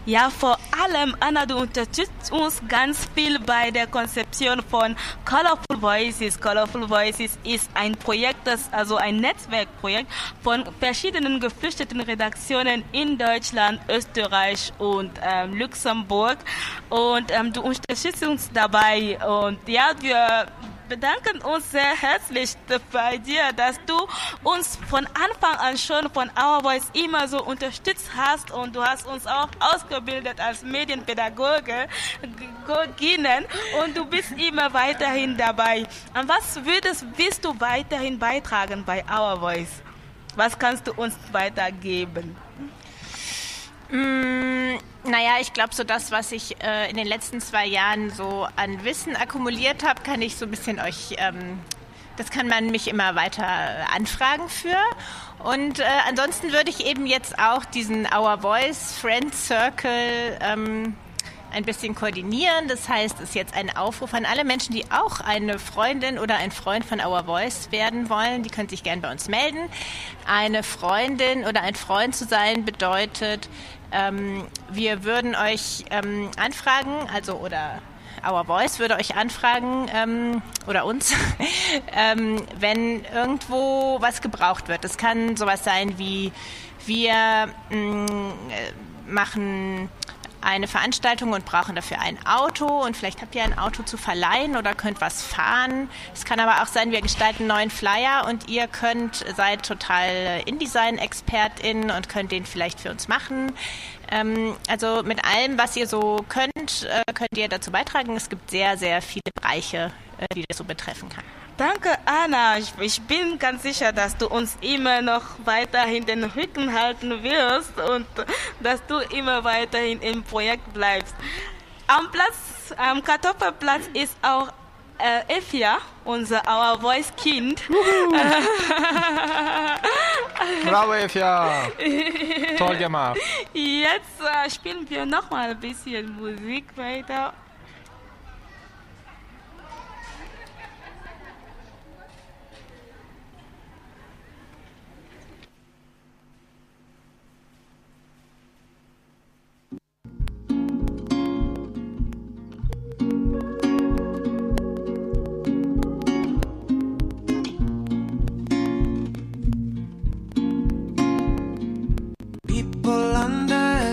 Speaker 5: Ja, vor allem, Anna, du unterstützt uns ganz viel bei der Konzeption von Colorful Voices. Colorful Voices ist ein Projekt, das, also ein Netzwerkprojekt von verschiedenen geflüchteten Redaktionen in Deutschland, Österreich und ähm, Luxemburg. Und ähm, du unterstützt uns dabei. Und ja, wir bedanken uns sehr herzlich bei dir, dass du uns von Anfang an schon von Our Voice immer so unterstützt hast und du hast uns auch ausgebildet als Medienpädagoge und du bist immer weiterhin dabei. Und was würdest, willst du weiterhin beitragen bei Our Voice? Was kannst du uns weitergeben?
Speaker 28: Mm, naja, ich glaube, so das, was ich äh, in den letzten zwei Jahren so an Wissen akkumuliert habe, kann ich so ein bisschen euch, ähm, das kann man mich immer weiter anfragen für. Und äh, ansonsten würde ich eben jetzt auch diesen Our Voice Friend Circle ähm, ein bisschen koordinieren. Das heißt, es ist jetzt ein Aufruf an alle Menschen, die auch eine Freundin oder ein Freund von Our Voice werden wollen. Die können sich gern bei uns melden. Eine Freundin oder ein Freund zu sein bedeutet, ähm, wir würden euch ähm, anfragen, also oder Our Voice würde euch anfragen ähm, oder uns, ähm, wenn irgendwo was gebraucht wird. Das kann sowas sein wie wir mh, machen eine Veranstaltung und brauchen dafür ein Auto und vielleicht habt ihr ein Auto zu verleihen oder könnt was fahren. Es kann aber auch sein, wir gestalten einen neuen Flyer und ihr könnt, seid total InDesign-ExpertInnen und könnt den vielleicht für uns machen. Ähm, also mit allem, was ihr so könnt, äh, könnt ihr dazu beitragen. Es gibt sehr, sehr viele Bereiche, äh, die das so betreffen kann.
Speaker 5: Danke, Anna. Ich, ich, bin ganz sicher, dass du uns immer noch weiterhin den Rücken halten wirst und dass du immer weiterhin im Projekt bleibst. Am Platz, am Kartoffelplatz ist auch äh, Efia, unser Our Voice Kind.
Speaker 6: Bravo, Efia. Toll gemacht.
Speaker 5: Jetzt äh, spielen wir noch mal ein bisschen Musik weiter.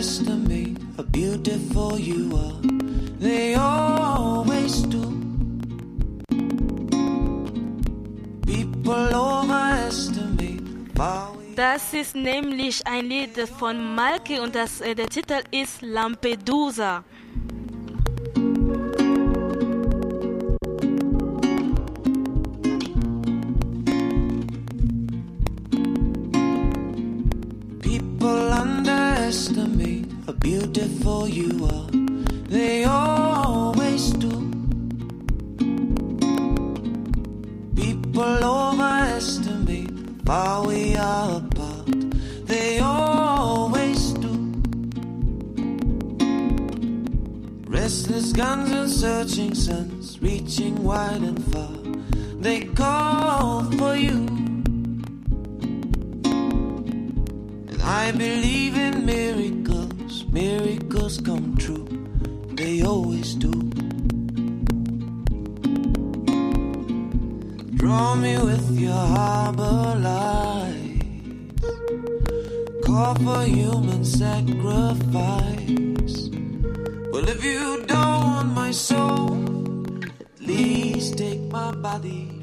Speaker 29: Underestimate how beautiful you are. They always do. People overestimate how
Speaker 5: Das ist nämlich ein Lied von Malki und das, äh, der Titel ist Lampedusa.
Speaker 29: People underestimate how beautiful you are. They always do. People overestimate how we are apart. They always do. Restless guns and searching suns, reaching wide and far. They call for you. I believe in miracles, miracles come true. They always do. Draw me with your harbor light. call for human sacrifice. Well, if you don't want my soul, at least take my body,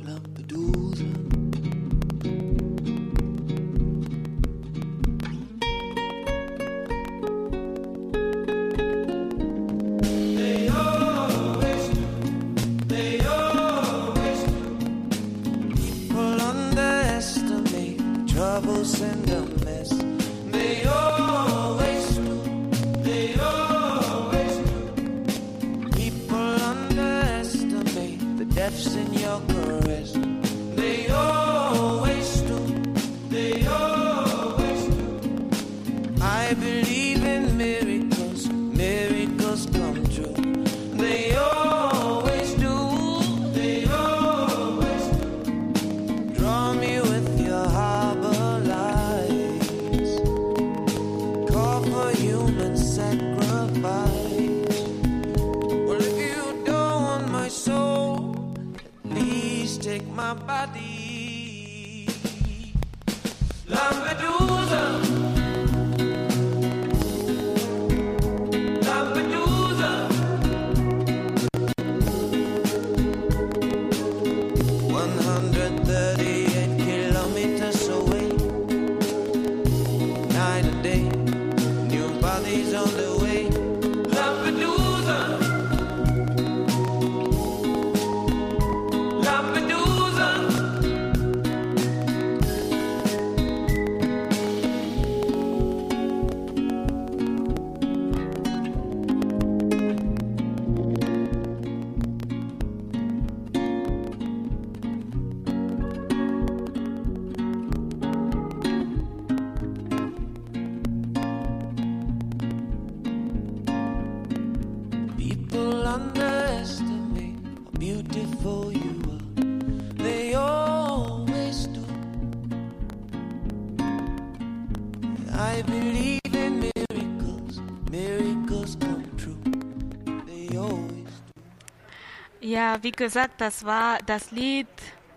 Speaker 5: wie gesagt, das war das Lied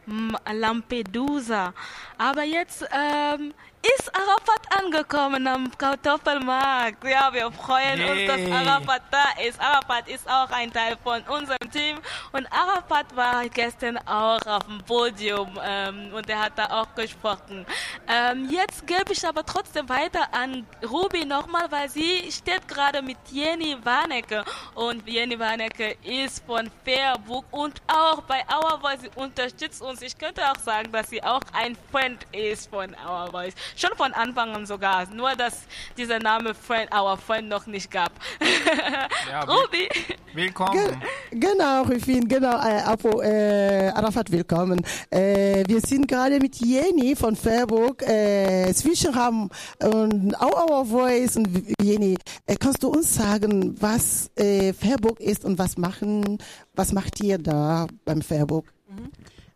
Speaker 5: mm, Lampedusa. Aber jetzt ähm, ist Arafat angekommen am Kartoffelmarkt. Ja, wir freuen uns, dass
Speaker 30: Yay.
Speaker 5: Arafat da ist. Arafat ist auch ein Teil von unserem Team. Und Arafat war gestern auch auf dem Podium ähm, und er hat da auch gesprochen. Ähm, jetzt gebe ich aber trotzdem weiter an Ruby nochmal, weil sie steht gerade mit Jenny Warnecke. Und Jenny Warnecke ist von Fairbook und auch bei Our Voice. Sie unterstützt uns. Ich könnte auch sagen, dass sie auch ein Friend ist von Our Voice. Schon von Anfang an sogar. Nur, dass dieser Name Friend, Our Friend noch nicht gab.
Speaker 23: Ja,
Speaker 5: Ruby.
Speaker 23: Willkommen.
Speaker 7: Genau, Rufin, genau, äh, Apo, äh, Arafat, willkommen. Äh, wir sind gerade mit Jenny von Fairburg, äh, Zwischenraum und auch Our Voice. Und Jenny, äh, kannst du uns sagen, was äh, Fairburg ist und was machen, was macht ihr da beim Fairburg?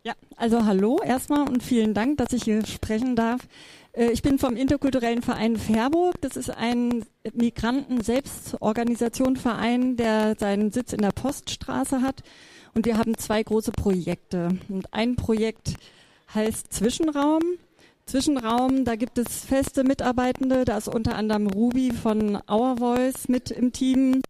Speaker 31: Ja, also hallo erstmal und vielen Dank, dass ich hier sprechen darf. Äh, Ich bin vom interkulturellen Verein Fairburg. Das ist ein Migranten-Selbstorganisationverein, der seinen Sitz in der Poststraße hat. Und wir haben zwei große Projekte. Und ein Projekt heißt Zwischenraum. Zwischenraum, da gibt es feste Mitarbeitende. Da ist unter anderem Ruby von Our Voice mit im Team,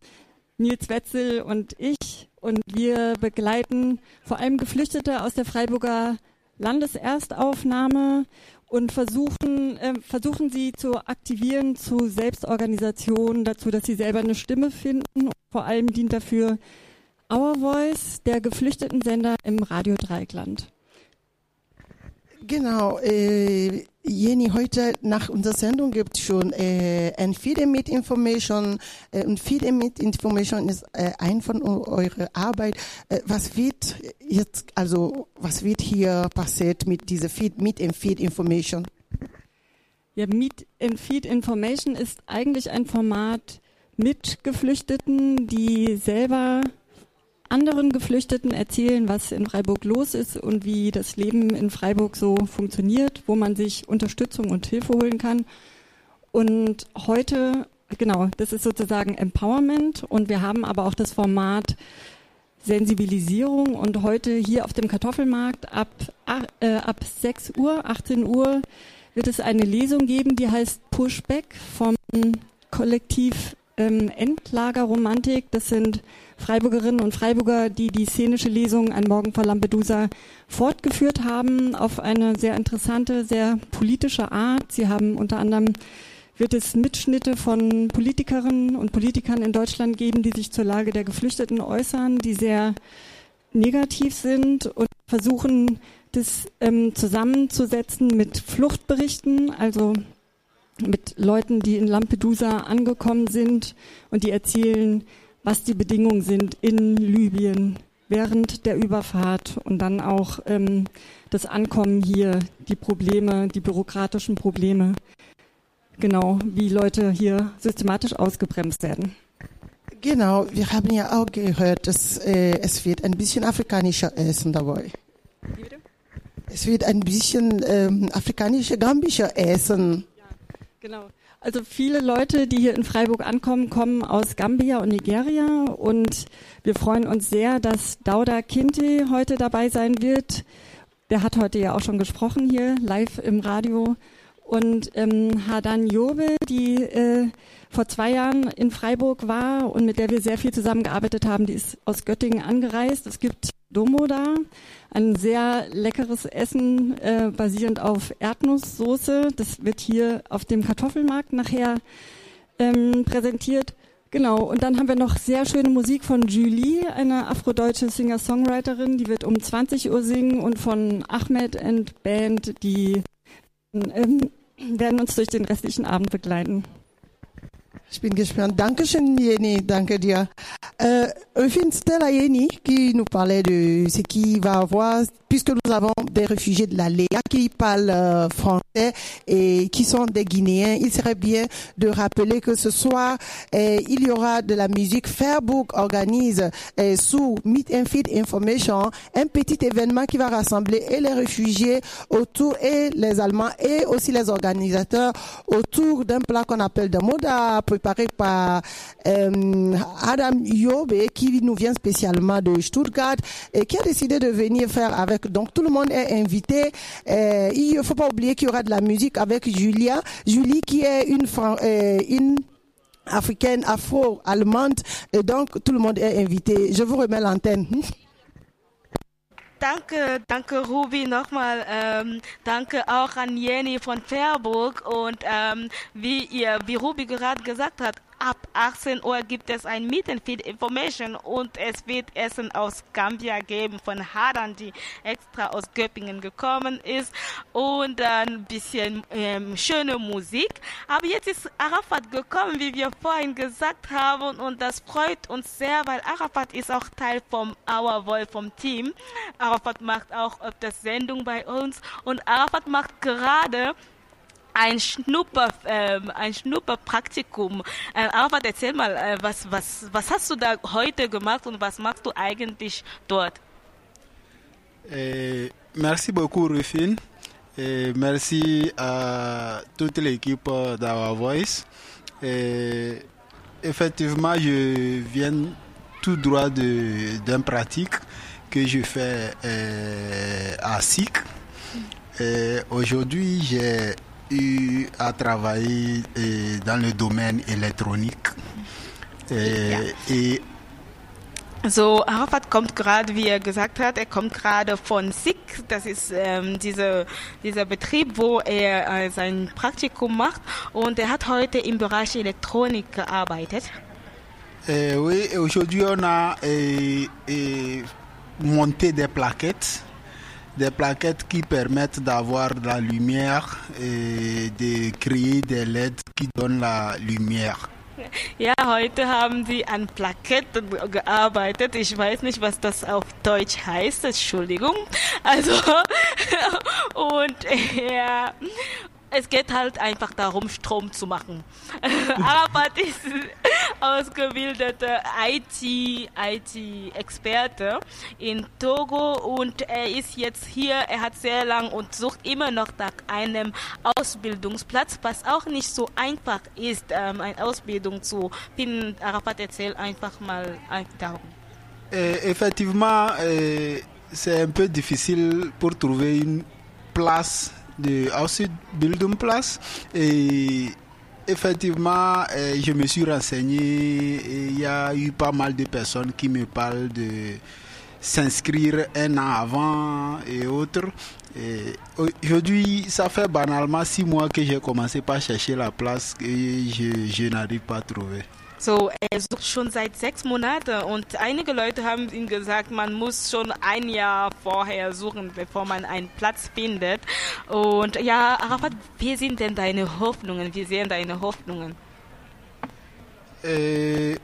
Speaker 31: Nils Wetzel und ich. Und wir begleiten vor allem Geflüchtete aus der Freiburger Landeserstaufnahme und versuchen, äh, versuchen sie zu aktivieren zu Selbstorganisation, dazu, dass sie selber eine Stimme finden. Vor allem dient dafür Our Voice, der Geflüchtetensender im Radio Dreieckland.
Speaker 7: Genau, äh, Jenny, heute nach unserer Sendung gibt es schon äh, ein Feed mit Information äh, und Feed mit Information ist äh, ein von eu- eurer Arbeit. Äh, was wird jetzt, also was wird hier passiert mit dieser Feed mit dem Feed Information?
Speaker 31: Ja, Meet and Feed Information ist eigentlich ein Format mit Geflüchteten, die selber anderen Geflüchteten erzählen, was in Freiburg los ist und wie das Leben in Freiburg so funktioniert, wo man sich Unterstützung und Hilfe holen kann. Und heute, genau, das ist sozusagen Empowerment und wir haben aber auch das Format Sensibilisierung und heute hier auf dem Kartoffelmarkt ab, äh, ab 6 Uhr, 18 Uhr wird es eine Lesung geben, die heißt Pushback vom Kollektiv ähm, Endlagerromantik. Das sind Freiburgerinnen und Freiburger, die die szenische Lesung Ein Morgen vor Lampedusa fortgeführt haben auf eine sehr interessante, sehr politische Art. Sie haben unter anderem wird es Mitschnitte von Politikerinnen und Politikern in Deutschland geben, die sich zur Lage der Geflüchteten äußern, die sehr negativ sind und versuchen, das ähm, zusammenzusetzen mit Fluchtberichten, also mit Leuten, die in Lampedusa angekommen sind und die erzählen, was die Bedingungen sind in Libyen während der Überfahrt und dann auch ähm, das Ankommen hier, die Probleme, die bürokratischen Probleme, genau, wie Leute hier systematisch ausgebremst werden.
Speaker 7: Genau, wir haben ja auch gehört, dass äh, es wird ein bisschen afrikanischer Essen dabei. Es wird ein bisschen ähm, afrikanischer, gambischer Essen.
Speaker 31: Genau. Also viele Leute, die hier in Freiburg ankommen, kommen aus Gambia und Nigeria und wir freuen uns sehr, dass Dauda Kinte heute dabei sein wird. Der hat heute ja auch schon gesprochen hier live im Radio. Und ähm, Hadan Jobe, die äh, vor zwei Jahren in Freiburg war und mit der wir sehr viel zusammengearbeitet haben, die ist aus Göttingen angereist. Es gibt Domo da, ein sehr leckeres Essen äh, basierend auf Erdnusssoße. Das wird hier auf dem Kartoffelmarkt nachher ähm, präsentiert. Genau, und dann haben wir noch sehr schöne Musik von Julie, eine afrodeutsche Singer-Songwriterin, die wird um 20 Uhr singen und von Ahmed and Band, die ähm, werden uns durch den restlichen Abend begleiten.
Speaker 7: Ich bin gespannt. Dankeschön, Yeni. Danke dir. Euh, Rufine, c'était la qui nous parlait de ce qui va avoir, puisque nous avons des réfugiés de la Léa qui parlent euh, français et qui sont des Guinéens. Il serait bien de rappeler que ce soir, euh, il y aura de la musique. Fairbook organise euh, sous Meet and Feed Information un petit événement qui va rassembler et les réfugiés autour et les Allemands et aussi les organisateurs autour d'un plat qu'on appelle de moda préparé par euh, Adam Yobe qui nous vient spécialement de Stuttgart et qui a décidé de venir faire avec. Donc tout le monde est invité. Euh, il ne faut pas oublier qu'il y aura de la musique avec Julia. Julie qui est une, euh, une africaine afro-allemande et donc tout le monde est invité. Je vous remets l'antenne.
Speaker 5: Danke, danke Ruby nochmal. Ähm, danke auch an Jenny von Fairburg. Und ähm, wie ihr, wie Ruby gerade gesagt hat, ab 18 Uhr gibt es ein Meet and Feed Information und es wird Essen aus Gambia geben von Hadan, die extra aus Göppingen gekommen ist und dann ein bisschen ähm, schöne Musik. Aber jetzt ist Arafat gekommen, wie wir vorhin gesagt haben und das freut uns sehr, weil Arafat ist auch Teil vom Our Voice vom Team. Arafat macht auch öfters Sendung bei uns und Arafat macht gerade ein Schnupper, ähm, ein Schnupperpraktikum. Äh, Arafat, erzähl mal, äh, was, was, was hast du da heute gemacht und was machst du eigentlich dort?
Speaker 32: Eh, merci beaucoup, Rufine. Et merci à toute l'équipe d'Our Voice. Et effectivement, je viens tout droit d'un pratique que je fais à SIC. Aujourd'hui, j'ai eu à travailler euh, dans le domaine électronique. Et, et
Speaker 5: So, Arafat kommt gerade, wie er gesagt hat, er kommt gerade von SICK, das ist ähm, diese, dieser Betrieb, wo er äh, sein Praktikum macht und er hat heute im Bereich Elektronik gearbeitet.
Speaker 32: Euh, oui, aujourd'hui on a euh, euh, monté des plaquettes, des plaquettes qui permettent d'avoir la lumière et de créer des LED qui donnent la lumière.
Speaker 5: Ja, heute haben sie an Plaketten gearbeitet. Ich weiß nicht, was das auf Deutsch heißt. Entschuldigung. Also, und ja, es geht halt einfach darum, Strom zu machen. Arafat ist ausgebildeter IT, IT-Experte in Togo und er ist jetzt hier. Er hat sehr lang und sucht immer noch nach einem Ausbildungsplatz, was auch nicht so einfach ist, ähm, eine Ausbildung zu finden. Arafat erzählt einfach mal darum.
Speaker 32: Et effectivement, euh, c'est un peu difficile pour trouver une place de Ausbildungsplatz. Et effectivement, euh, je me suis renseigné il y a eu pas mal de personnes qui me parlent de s'inscrire un an avant et autres. Aujourd'hui, ça fait banalement six mois que j'ai commencé par chercher la place et je n'arrive pas à trouver.
Speaker 5: So, er sucht schon seit sechs Monaten und einige Leute haben ihm gesagt, man muss schon ein Jahr vorher suchen, bevor man einen Platz findet. Und ja, Arafat, wie sind denn deine Hoffnungen? Wie sehen deine Hoffnungen?
Speaker 32: Euh,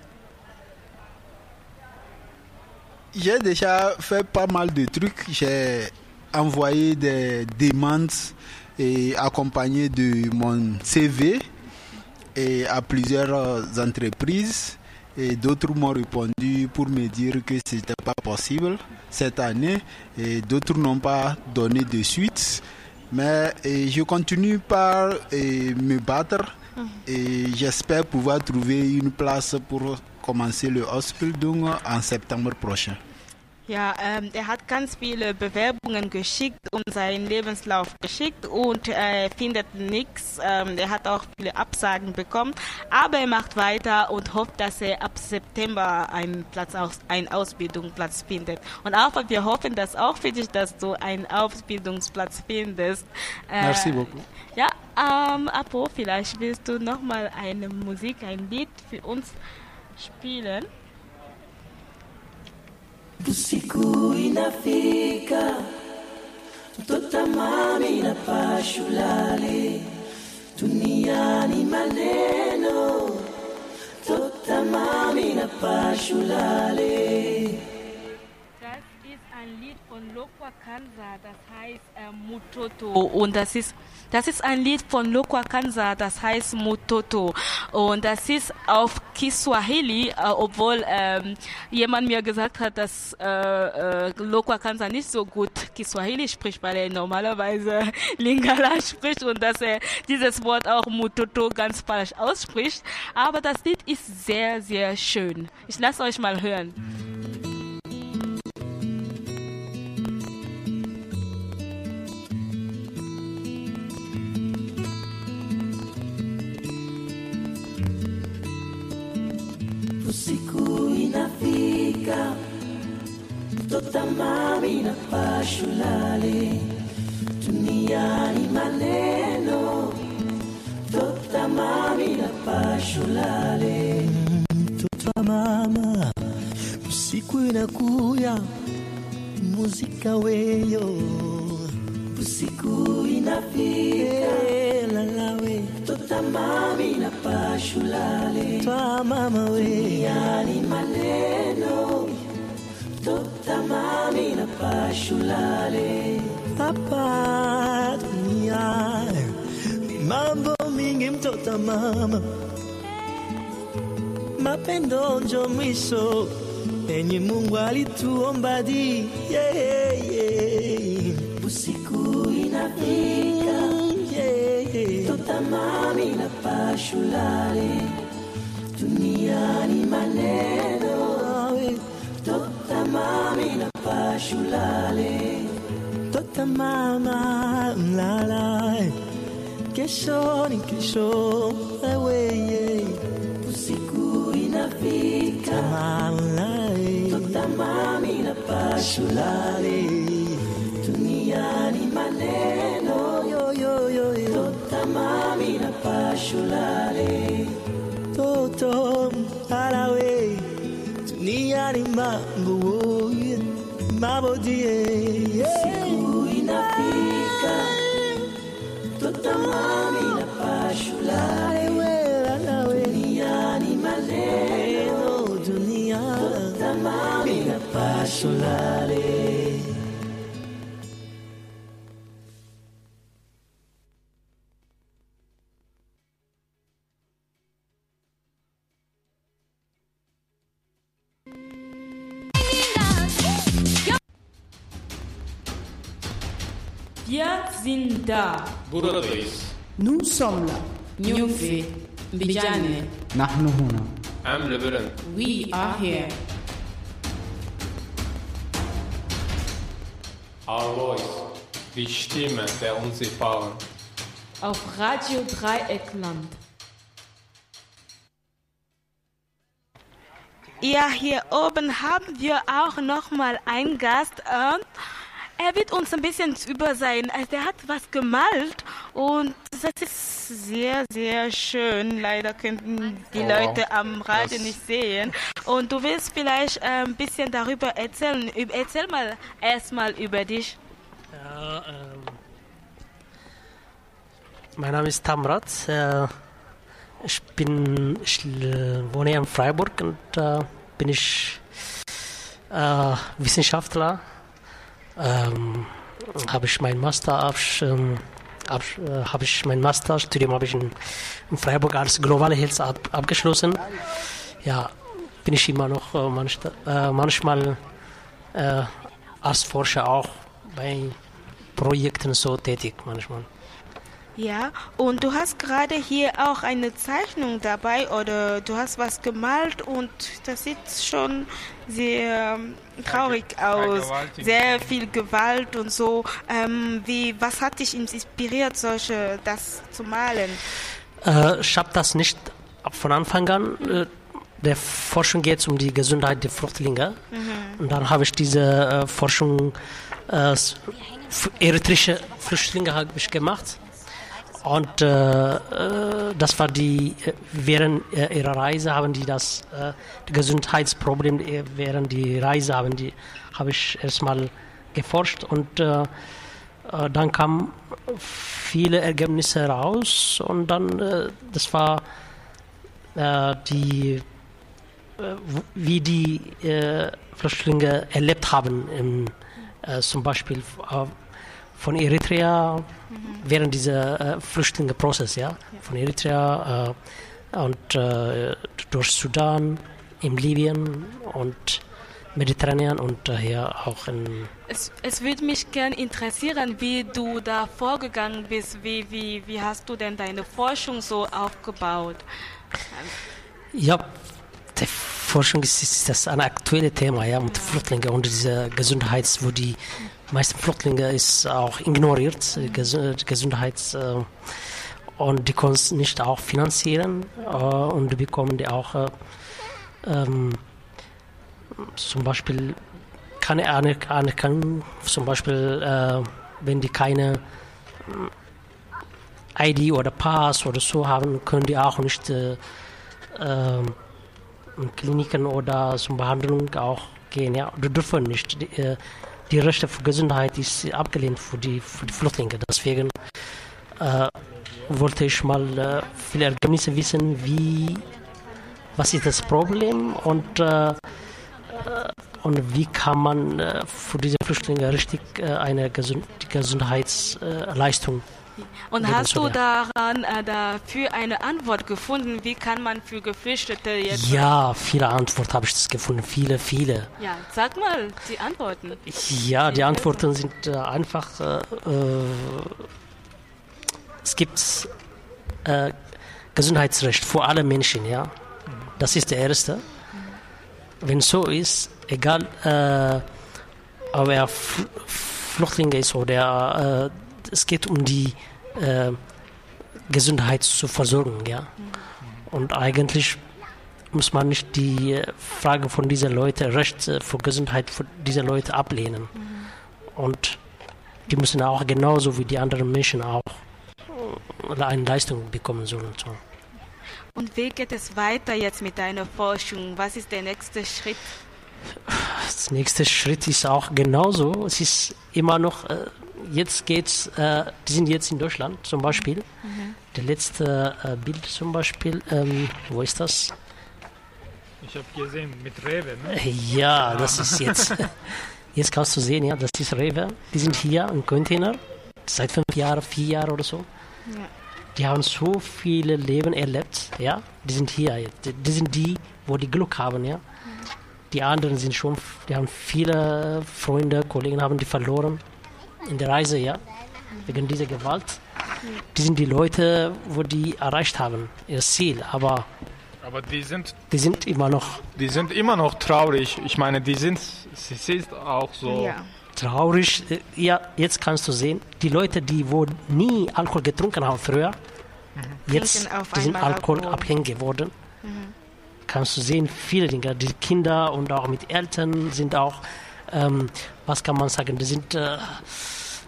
Speaker 32: J'ai déjà fait pas mal de trucs. J'ai envoyé des demandes et accompagné de mon CV et à plusieurs euh, entreprises. Et d'autres m'ont répondu pour me dire que ce n'était pas possible cette année. Et d'autres n'ont pas donné de suite. Mais je continue par et, me battre et j'espère pouvoir trouver une place pour commencer le Ausbildung en septembre prochain.
Speaker 5: Ja, ähm, er hat ganz viele Bewerbungen geschickt und seinen Lebenslauf geschickt und äh, findet nichts. Ähm, er hat auch viele Absagen bekommen, aber er macht weiter und hofft, dass er ab September einen Platz aus, einen Ausbildungsplatz findet. Und auch wir hoffen, dass auch für dich, dass du einen Ausbildungsplatz findest. Äh,
Speaker 32: Merci beaucoup.
Speaker 5: Ja, ähm, Apo, vielleicht willst du noch mal eine Musik, ein Lied für uns spielen.
Speaker 12: Usiku inafika, mtoto mami pashulale ulale, duniani maneno, mtoto mami inapasha ulale.
Speaker 5: Das ist ein Lied von Lokwa Kanza, das heißt äh, Mutoto. Und das ist, das ist ein Lied von Lokwa Kanza, das heißt Mutoto. Und das ist auf Kiswahili, äh, obwohl ähm, jemand mir gesagt hat, dass äh, äh, Lokwa Kanza nicht so gut Kiswahili spricht, weil er normalerweise Lingala spricht und dass er dieses Wort auch Mutoto ganz falsch ausspricht. Aber das Lied ist sehr, sehr schön. Ich lasse euch mal hören.
Speaker 12: Usiku inafika, mtoto mami inapasha ulale, duniani maneno, mtoto mami inapasha ulale.
Speaker 30: mtoto mama, usiku inakuya, muzika weyo,
Speaker 12: siku inafika
Speaker 30: lalawe
Speaker 12: na pashulale
Speaker 30: twa mama we
Speaker 12: yani maneno tutamami na pashulale
Speaker 30: hapa dunia mambo mingi mtota mama. Mapendo njo mwisho enye Mungu alituombadi yeah, yeah.
Speaker 12: usiku inafika yeah, yeah. tutamami na pashulale duniani maneno tutamami na
Speaker 30: pashulale tutamama mlala kesho ni kesho wewe
Speaker 12: usiku inafika tutamami na pashulale yani maneno totamami na pashulale.
Speaker 30: Toto alawe dunia ni mambo mabodie
Speaker 12: siku inafika. Totamami na pashulale. Dunia ni maneno
Speaker 30: dunia
Speaker 12: totamami na pashulale.
Speaker 33: Wir sind da.
Speaker 2: Buradayız.
Speaker 4: Nous sommes là. Nyumfi. Bijane.
Speaker 3: Nahnu huna.
Speaker 2: Am Lebanon.
Speaker 4: We are here.
Speaker 2: Our voice. Die Stimme der Unsichtbaren.
Speaker 1: Auf Radio Dreieckland.
Speaker 5: Ja, hier oben haben wir auch nochmal einen Gast. Äh, er wird uns ein bisschen über sein, also der hat was gemalt und das ist sehr, sehr schön. Leider könnten die
Speaker 34: Oh,
Speaker 5: Leute am Radio nicht sehen. Und du willst vielleicht äh, ein bisschen darüber erzählen. Erzähl mal erstmal über dich.
Speaker 34: Ja, ähm, mein Name ist Tamrat. Äh, ich bin, ich äh, wohne in Freiburg und äh, bin ich äh, Wissenschaftler. Ähm, habe ich mein Master ähm, absch, äh, habe ich mein Masterstudium habe ich in, in Freiburg als globale Health ab, abgeschlossen. Ja, bin ich immer noch äh, manch, äh, manchmal äh, als Forscher auch bei Projekten so tätig manchmal.
Speaker 5: Ja, und du hast gerade hier auch eine Zeichnung dabei oder du hast was gemalt und das sieht schon sehr ähm, traurig aus. Sehr viel Gewalt und so. Ähm, wie, was hat dich inspiriert, solche, das zu malen?
Speaker 34: Äh, ich habe das nicht ab von Anfang an. Äh, der Forschung geht um die Gesundheit der Flüchtlinge.
Speaker 5: Mhm.
Speaker 34: Und dann habe ich diese äh, Forschung äh, eritreische Flüchtlinge habe ich gemacht. Und äh, äh, das war die, äh, während äh, ihrer Reise haben die das äh, Gesundheitsproblem äh, während die Reise haben die habe ich erstmal geforscht und äh, dann kamen viele Ergebnisse raus und dann das war die wie die Flüchtlinge erlebt haben im, zum Beispiel von Eritrea während dieser äh, Flüchtlingeprozess, ja, von Eritrea äh, und äh, durch Sudan, in Libyen und Mediterranean und hier auch in
Speaker 5: Es, es würde mich gern interessieren, wie du da vorgegangen bist. Wie, wie, wie hast du denn deine Forschung so aufgebaut?
Speaker 34: Ja, die Forschung ist, ist das ein aktuelles Thema, ja, mit Flüchtlingen und dieser Gesundheits, wo die meisten Flüchtlinge ist auch ignoriert, äh, Ges Gesundheits äh, und die können es nicht auch finanzieren äh, und die bekommen die auch äh, ähm, zum Beispiel keine Aner- Anerkennung, zum Beispiel äh, wenn die keine äh, ID oder Pass oder so haben, können die auch nicht äh, ähm, in Kliniken oder zur Behandlung auch gehen. Ja, die dürfen nicht. Die, äh, die Rechte für Gesundheit ist abgelehnt für die, für die Flüchtlinge. Deswegen äh, wollte ich mal äh, viele Ergebnisse wissen, wie, was ist das Problem und, äh, äh, und wie kann man äh, für diese Flüchtlinge richtig äh, eine Gesund Gesundheitsleistung
Speaker 5: Und hast du daran äh, dafür eine Antwort gefunden? Wie kann man für Geflüchtete jetzt...
Speaker 34: Ja, viele Antworten habe ich das gefunden. Viele, viele.
Speaker 5: Ja, sag mal die Antworten.
Speaker 34: Ja, die Antworten sind äh, einfach. Äh, äh, es gibt äh, Gesundheitsrecht für alle Menschen, ja. Das ist der erste. Wenn so ist, egal, äh, ob er Fl Flüchtling ist oder es geht um die äh, Gesundheit zu versorgen, ja. Und eigentlich muss man nicht die äh, Frage von diesen Leuten, Recht äh, für Gesundheit für diese Leute ablehnen. Und die müssen auch genauso wie die anderen Menschen auch äh, eine Leistung bekommen sollen. So.
Speaker 5: Und wie geht es weiter jetzt mit deiner Forschung? Was ist der nächste Schritt?
Speaker 34: Das nächste Schritt ist auch genauso. Es ist immer noch, äh, jetzt geht's, äh, die sind jetzt in Deutschland zum Beispiel.
Speaker 5: Mhm.
Speaker 34: Der letzte äh, Bild zum Beispiel, ähm, wo ist das?
Speaker 6: Ich habe gesehen, mit Rewe, ne?
Speaker 34: Ja, das ist jetzt. Jetzt kannst du sehen, ja, das ist Rewe. Die sind hier im Container seit fünf Jahren, vier Jahren oder so.
Speaker 5: Ja.
Speaker 34: Die haben so viele Leben erlebt, ja. Die sind hier. jetzt. Die, die sind die, wo die Glück haben, ja. Die anderen sind schon, die haben viele Freunde, Kollegen haben die verloren in der Reise, ja. Wegen dieser Gewalt. Die sind die Leute, wo die erreicht haben, ihr Ziel. Aber
Speaker 6: Aber die sind,
Speaker 34: Die sind immer noch
Speaker 6: die sind immer noch traurig. Ich meine, die sind, sie sind auch so.
Speaker 34: traurig. Äh, Ja, jetzt kannst du sehen, die Leute, die wo nie Alkohol getrunken haben früher, jetzt
Speaker 5: Trinken auf
Speaker 34: die sind alkoholabhängig geworden.
Speaker 5: Mhm.
Speaker 34: Kannst du sehen, viele Dinge. Die Kinder und auch mit Eltern sind auch, ähm, was kann man sagen, die sind äh,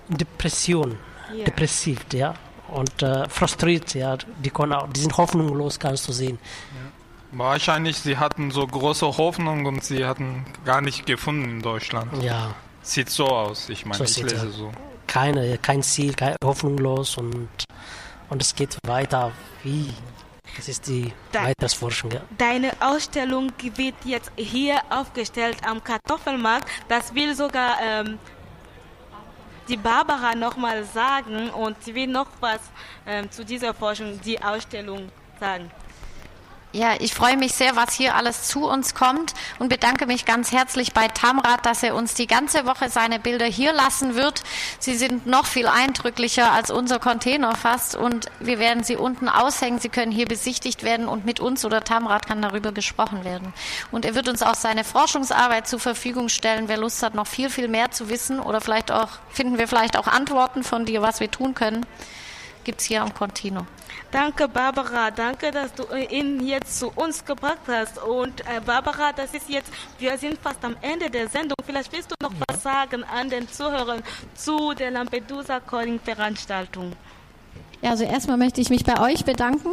Speaker 34: in Depression,
Speaker 5: Ja.
Speaker 34: depressiv, ja. Und äh, frustriert, ja. Die, können auch, die sind hoffnungslos, kannst du sehen.
Speaker 6: Wahrscheinlich, sie hatten so große Hoffnung und sie hatten gar nicht gefunden in Deutschland.
Speaker 34: Ja.
Speaker 6: Sieht so aus, ich meine,
Speaker 34: So
Speaker 6: ich
Speaker 34: sieht
Speaker 6: lese
Speaker 34: er.
Speaker 6: so.
Speaker 34: Keine, kein Ziel, kein, hoffnungslos und, und es geht weiter. Wie? Das ist die
Speaker 5: Da-
Speaker 34: Weitersforschung. Ja.
Speaker 5: Deine Ausstellung wird jetzt hier aufgestellt am Kartoffelmarkt. Das will sogar ähm, die Barbara nochmal sagen und sie will noch was ähm, zu dieser Forschung, die Ausstellung sagen.
Speaker 35: Ja, ich freue mich sehr, was hier alles zu uns kommt und bedanke mich ganz herzlich bei Tamrat, dass er uns die ganze Woche seine Bilder hier lassen wird. Sie sind noch viel eindrücklicher als unser Container fast und wir werden sie unten aushängen. Sie können hier besichtigt werden und mit uns oder Tamrat kann darüber gesprochen werden. Und er wird uns auch seine Forschungsarbeit zur Verfügung stellen. Wer Lust hat, noch viel, viel mehr zu wissen oder vielleicht auch, finden wir vielleicht auch Antworten von dir, was wir tun können, gibt's hier am Contino.
Speaker 5: Danke, Barbara. Danke, dass du äh, ihn jetzt zu uns gebracht hast. Und äh, Barbara, das ist jetzt, wir sind fast am Ende der Sendung. Vielleicht willst du noch was sagen an den Zuhörern zu der Lampedusa Calling Veranstaltung.
Speaker 35: Ja, also erstmal möchte ich mich bei euch bedanken,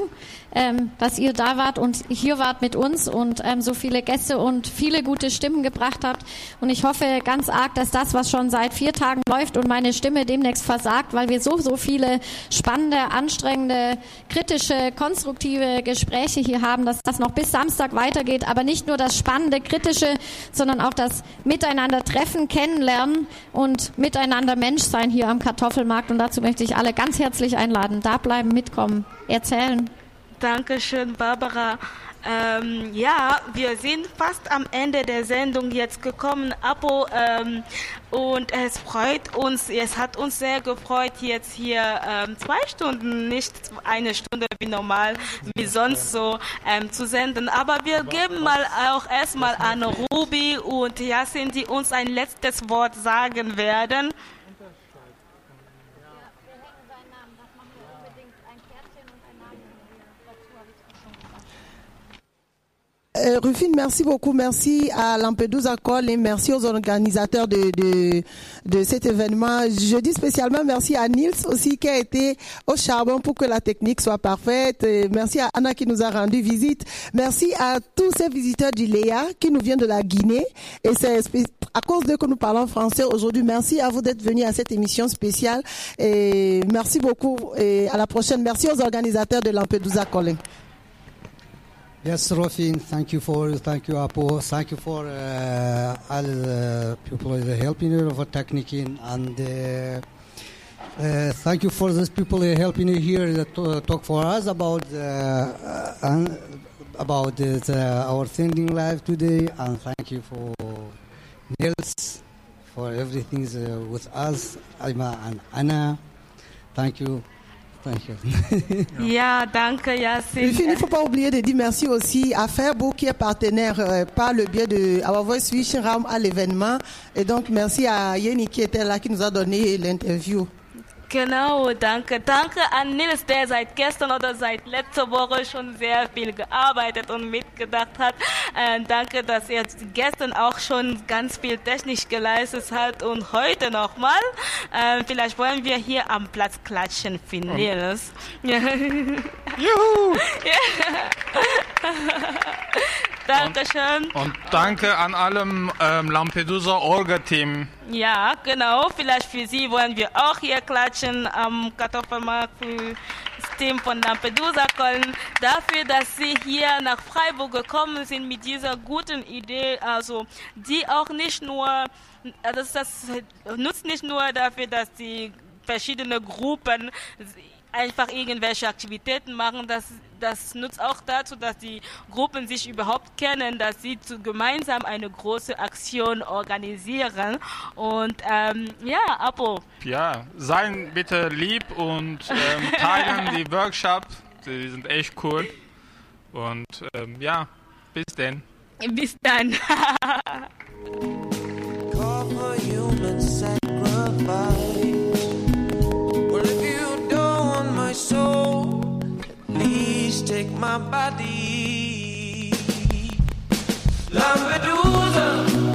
Speaker 35: ähm, dass ihr da wart und hier wart mit uns und ähm, so viele Gäste und viele gute Stimmen gebracht habt. Und ich hoffe ganz arg, dass das, was schon seit vier Tagen läuft und meine Stimme demnächst versagt, weil wir so, so viele spannende, anstrengende, kritische, konstruktive Gespräche hier haben, dass das noch bis Samstag weitergeht. Aber nicht nur das spannende, kritische, sondern auch das Miteinander treffen, kennenlernen und miteinander Mensch sein hier am Kartoffelmarkt. Und dazu möchte ich alle ganz herzlich einladen. Da bleiben, mitkommen, erzählen.
Speaker 5: Dankeschön, Barbara. Ähm, ja, wir sind fast am Ende der Sendung jetzt gekommen, Apo. Ähm, und es freut uns, es hat uns sehr gefreut, jetzt hier ähm, zwei Stunden, nicht eine Stunde wie normal, wie sonst so ähm, zu senden. Aber wir geben mal auch erstmal an Ruby und Yasin, die uns ein letztes Wort sagen werden.
Speaker 7: Euh, Rufine, merci beaucoup. Merci à Lampedusa Call et merci aux organisateurs de, de, de cet événement. Je dis spécialement merci à Nils aussi qui a été au charbon pour que la technique soit parfaite. Et merci à Anna qui nous a rendu visite. Merci à tous ces visiteurs du Léa qui nous viennent de la Guinée. Et c'est à cause d'eux que nous parlons français aujourd'hui. Merci à vous d'être venus à cette émission spéciale. Et merci beaucoup. Et à la prochaine. Merci aux organisateurs de Lampedusa Calling.
Speaker 3: Yes, Rofin, thank you for, thank you, Apo, thank you for uh, all the people are helping you for technicing, and uh, uh, thank you for those people helping you here uh, talk for us about uh, uh, about our sending live today, and thank you for Nils for everything uh, with us, Alma and Anna. Thank you.
Speaker 5: Ja, danke,
Speaker 7: il ne faut pas oublier de dire merci aussi à Fairbook qui est partenaire euh, par le biais de Our Voice Switch Ram à l'événement. Et donc merci à Yeni qui était là, qui nous a donné l'interview.
Speaker 5: Genau, danke. Danke an Nils, der seit gestern oder seit letzter Woche schon sehr viel gearbeitet und mitgedacht hat. Äh, danke, dass er gestern auch schon ganz viel technisch geleistet hat und heute nochmal. Äh, vielleicht wollen wir hier am Platz klatschen für Nils. Juhu! Dankeschön.
Speaker 6: Und danke an allem ähm, Lampedusa Orga-Team.
Speaker 5: Ja, genau. Vielleicht für Sie wollen wir auch hier klatschen am Kartoffelmarkt für das Team von Lampedusa Köln dafür, dass Sie hier nach Freiburg gekommen sind mit dieser guten Idee. Also die auch nicht nur, das, das nutzt nicht nur dafür, dass die verschiedene Gruppen einfach irgendwelche Aktivitäten machen. Das, das nutzt auch dazu, dass die Gruppen sich überhaupt kennen, dass sie zu, gemeinsam eine große Aktion organisieren. Und ähm, ja, Apo.
Speaker 6: Ja, seien bitte lieb und ähm, teilen die Workshop. Die sind echt cool. Und ähm, ja, bis denn.
Speaker 5: Bis dann.
Speaker 29: Call for human sacrifice. Well, if you don't want my soul, please take my body. Lampedusa.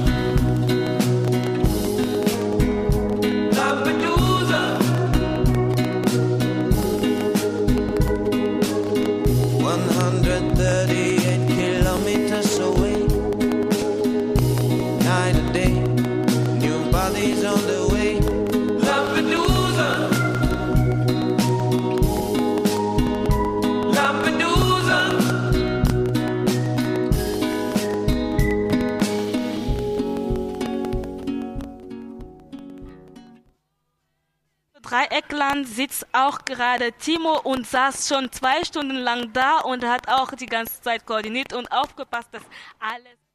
Speaker 5: Dreieckland sitzt auch gerade Timo und saß schon zwei Stunden lang da und hat auch die ganze Zeit koordiniert und aufgepasst, dass alles